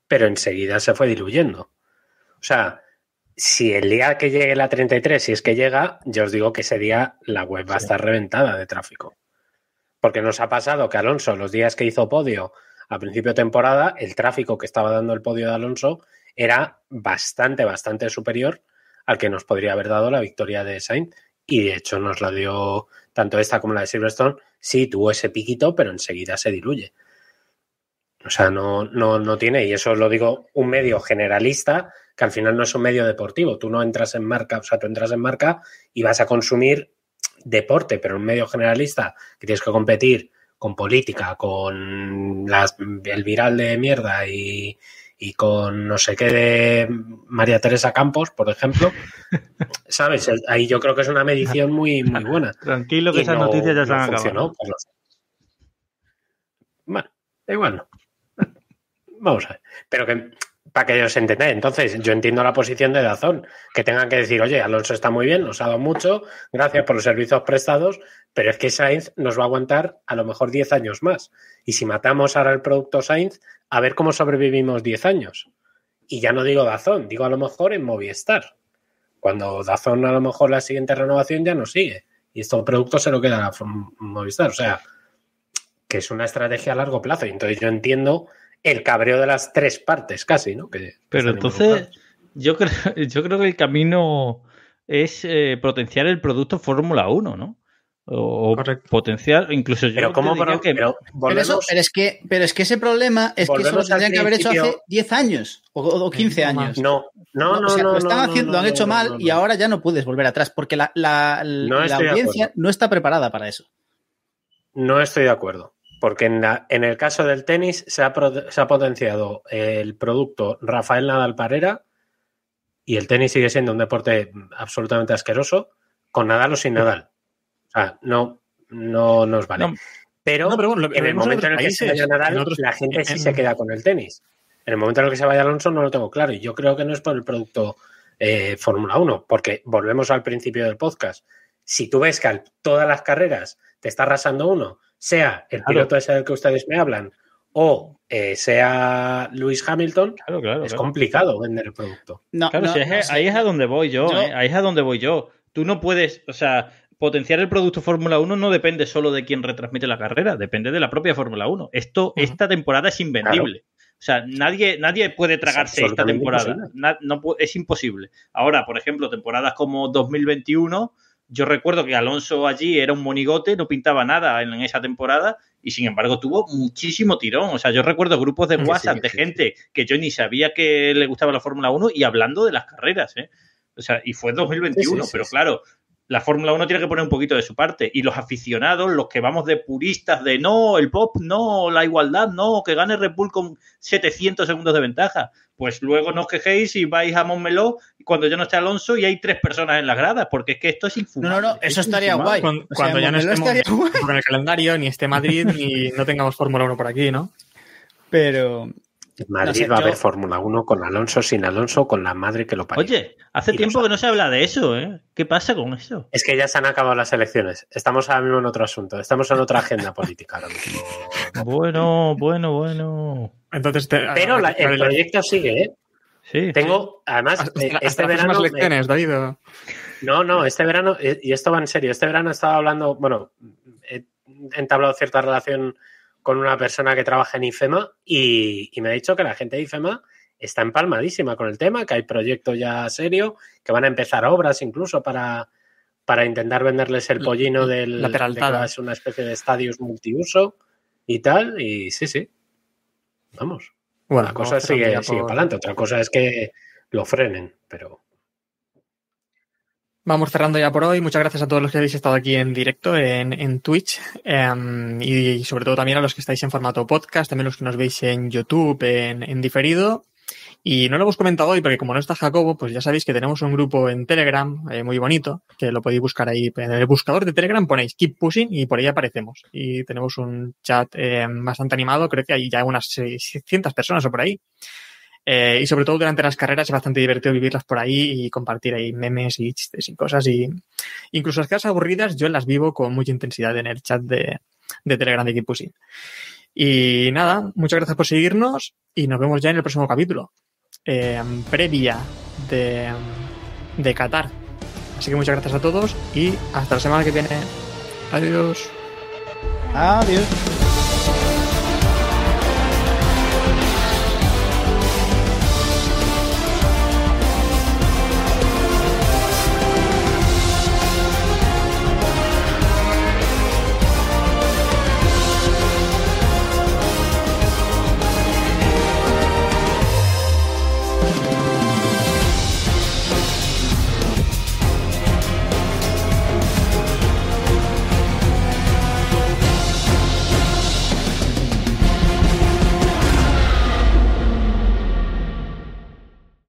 D: pero enseguida se fue diluyendo. O sea, si el día que llegue la 33, si es que llega, yo os digo que ese día la web va a estar reventada de tráfico. Porque nos ha pasado que Alonso, los días que hizo podio a principio de temporada, el tráfico que estaba dando el podio de Alonso era bastante, bastante superior al que nos podría haber dado la victoria de Sainz. Y de hecho nos la dio tanto esta como la de Silverstone. Sí, tuvo ese piquito, pero enseguida se diluye. O sea, no, no, no tiene, y eso lo digo, un medio generalista que al final no es un medio deportivo. Tú no entras en marca, o sea, tú entras en marca y vas a consumir deporte, pero un medio generalista que tienes que competir con política, con las, el viral de mierda y, y con no sé qué de María Teresa Campos, por ejemplo, ¿sabes? Ahí yo creo que es una medición muy, muy buena.
C: Tranquilo que
D: Y
C: esas
D: no-
C: noticias ya se han
D: funcionó,
C: acabado.
D: pues. Bueno, igual no. Vamos a ver. Pero que para que os entendáis, entonces yo entiendo la posición de Dazón, que tengan que decir, oye, Alonso está muy bien, nos ha dado mucho, gracias por los servicios prestados, pero es que Sainz nos va a aguantar a lo mejor 10 años más. Y si matamos ahora el producto Sainz, a ver cómo sobrevivimos 10 años. Y ya no digo Dazón, digo a lo mejor en Movistar. Cuando Dazón a lo mejor la siguiente renovación ya no sigue. Y estos productos se lo queda Movistar. O sea, que es una estrategia a largo plazo. Y entonces yo entiendo el cabreo de las tres partes casi, ¿no? Que
C: Pero entonces, yo creo, yo creo que el camino es eh, potenciar el producto Fórmula 1, ¿no? O
B: Correcto.
C: potenciar, incluso yo
D: Pero ¿cómo? Pero,
C: que
D: pero
E: Pero,
D: volvemos-
E: eso, pero, es que, pero es que ese problema es que eso lo tendrían que haber hecho hace
D: principio.
E: 10 años o, o 15
B: No más.
E: años.
D: No, no, no,
E: o sea,
D: no,
E: lo están
D: no,
E: haciendo,
D: no,
E: lo han
D: no,
E: hecho
D: no,
E: mal
D: no,
E: y
D: no.
E: ahora ya no puedes volver atrás porque la, la-
D: No
E: la audiencia no está preparada para eso.
D: No estoy de acuerdo. Porque en, la- en el caso del tenis se ha, pro- se ha potenciado el producto Rafael Nadal Parera y el tenis sigue siendo un deporte absolutamente asqueroso con Nadal o sin Nadal. O sea, no, no nos vale.
C: No.
D: pero,
B: No, pero bueno,
D: en el momento en el que se vaya Nadal,
B: otros-
D: la gente sí
B: en-
D: se queda con el tenis. En el momento en el que se vaya Alonso no lo tengo claro. Y yo creo que no es por el producto eh, Fórmula 1, porque volvemos al principio del podcast. Si tú ves que al- todas las carreras te está arrasando uno, sea el
C: Claro.
D: piloto ese del que ustedes me hablan o eh, sea Lewis Hamilton,
C: Claro, claro.
D: es
C: claro.
D: complicado vender el producto.
E: No,
C: Claro,
E: no,
C: si es-
E: no sé.
C: ahí es a donde voy yo,
E: Yo-
C: ¿eh? ahí es a donde voy yo. Tú no puedes, o sea, potenciar el producto Fórmula 1 no depende solo de quien retransmite la carrera, depende de la propia Fórmula 1. Esto, esta temporada es invendible. O sea, nadie, nadie puede tragarse esta temporada. Na- no es imposible. Ahora, por ejemplo, temporadas como 2021, yo recuerdo que Alonso allí era un monigote, no pintaba nada en, en esa temporada y sin embargo tuvo muchísimo tirón. O sea, yo recuerdo grupos de
D: Sí,
C: WhatsApp
D: sí,
C: de gente que yo ni sabía que le gustaba la Fórmula 1 y hablando de las carreras, ¿eh? O sea, y fue 2021,
D: Sí, sí, sí,
C: pero claro, la Fórmula 1 tiene que poner un poquito de su parte. Y los aficionados, los que vamos de puristas de no, el pop, no, la igualdad, no, que gane Red Bull con 700 segundos de ventaja. Pues luego no os quejéis y vais a Montmeló cuando ya no esté Alonso y hay tres personas en las gradas, porque es que esto es
E: No,
C: infumable.
E: no, no,
C: es
E: eso estaría
C: infumable.
E: guay.
B: Cuando,
E: O sea,
B: cuando ya no estemos con el calendario, ni esté Madrid, ni no tengamos Fórmula 1 por aquí, ¿no?
E: Pero.
D: En Madrid
E: No sé,
D: va a haber Fórmula 1 con Alonso, sin Alonso, con la madre que lo parió.
C: Oye, hace
D: Y
C: tiempo que no se habla de eso, ¿eh? ¿Qué pasa con eso?
D: Es que ya se han acabado las elecciones. Estamos ahora mismo en otro asunto. Estamos en otra agenda política ahora mismo.
C: Bueno, bueno, bueno.
B: Entonces, te-
D: Pero la- el proyecto sigue, ¿eh?
C: Sí.
D: Tengo, además,
B: hasta,
D: eh,
B: hasta
D: este
B: las
D: verano. me-
B: elecciones, David.
D: No, no, este verano, eh, y esto va en serio, este verano estaba hablando, bueno, he entablado cierta relación con una persona que trabaja en IFEMA y, y me ha dicho que la gente de IFEMA está empalmadísima con el tema, que hay proyecto ya serio, que van a empezar obras incluso para, para intentar venderles el pollino del
B: la
D: de
B: peraltada.
D: es una especie de estadios multiuso y tal, y sí, sí. Vamos,
B: Bueno,
D: la cosa sigue, sigue
B: por-
D: para adelante. Otra cosa es que lo frenen, pero
B: Vamos cerrando ya por hoy. Muchas gracias a todos los que habéis estado aquí en directo en, Twitch em, y, sobre todo también a los que estáis en formato podcast, también los que nos veis en YouTube en, diferido. Y no lo hemos comentado hoy porque como no está Jacobo, pues ya sabéis que tenemos un grupo en Telegram eh, muy bonito, que lo podéis buscar ahí. En el buscador de Telegram ponéis Keep Pushing y por ahí aparecemos. Y tenemos un chat eh, bastante animado, creo que hay ya unas 600 personas o por ahí. Eh, y sobre todo durante las carreras es bastante divertido vivirlas por ahí y compartir ahí memes y chistes y cosas. Y incluso las cosas aburridas yo las vivo con mucha intensidad en el chat de, de Telegram de Pushing. Y nada, muchas gracias por seguirnos y nos vemos ya en el próximo capítulo. eh, previa de, de Qatar. Así que muchas gracias a todos y hasta la semana que viene. Adiós.
E: Adiós.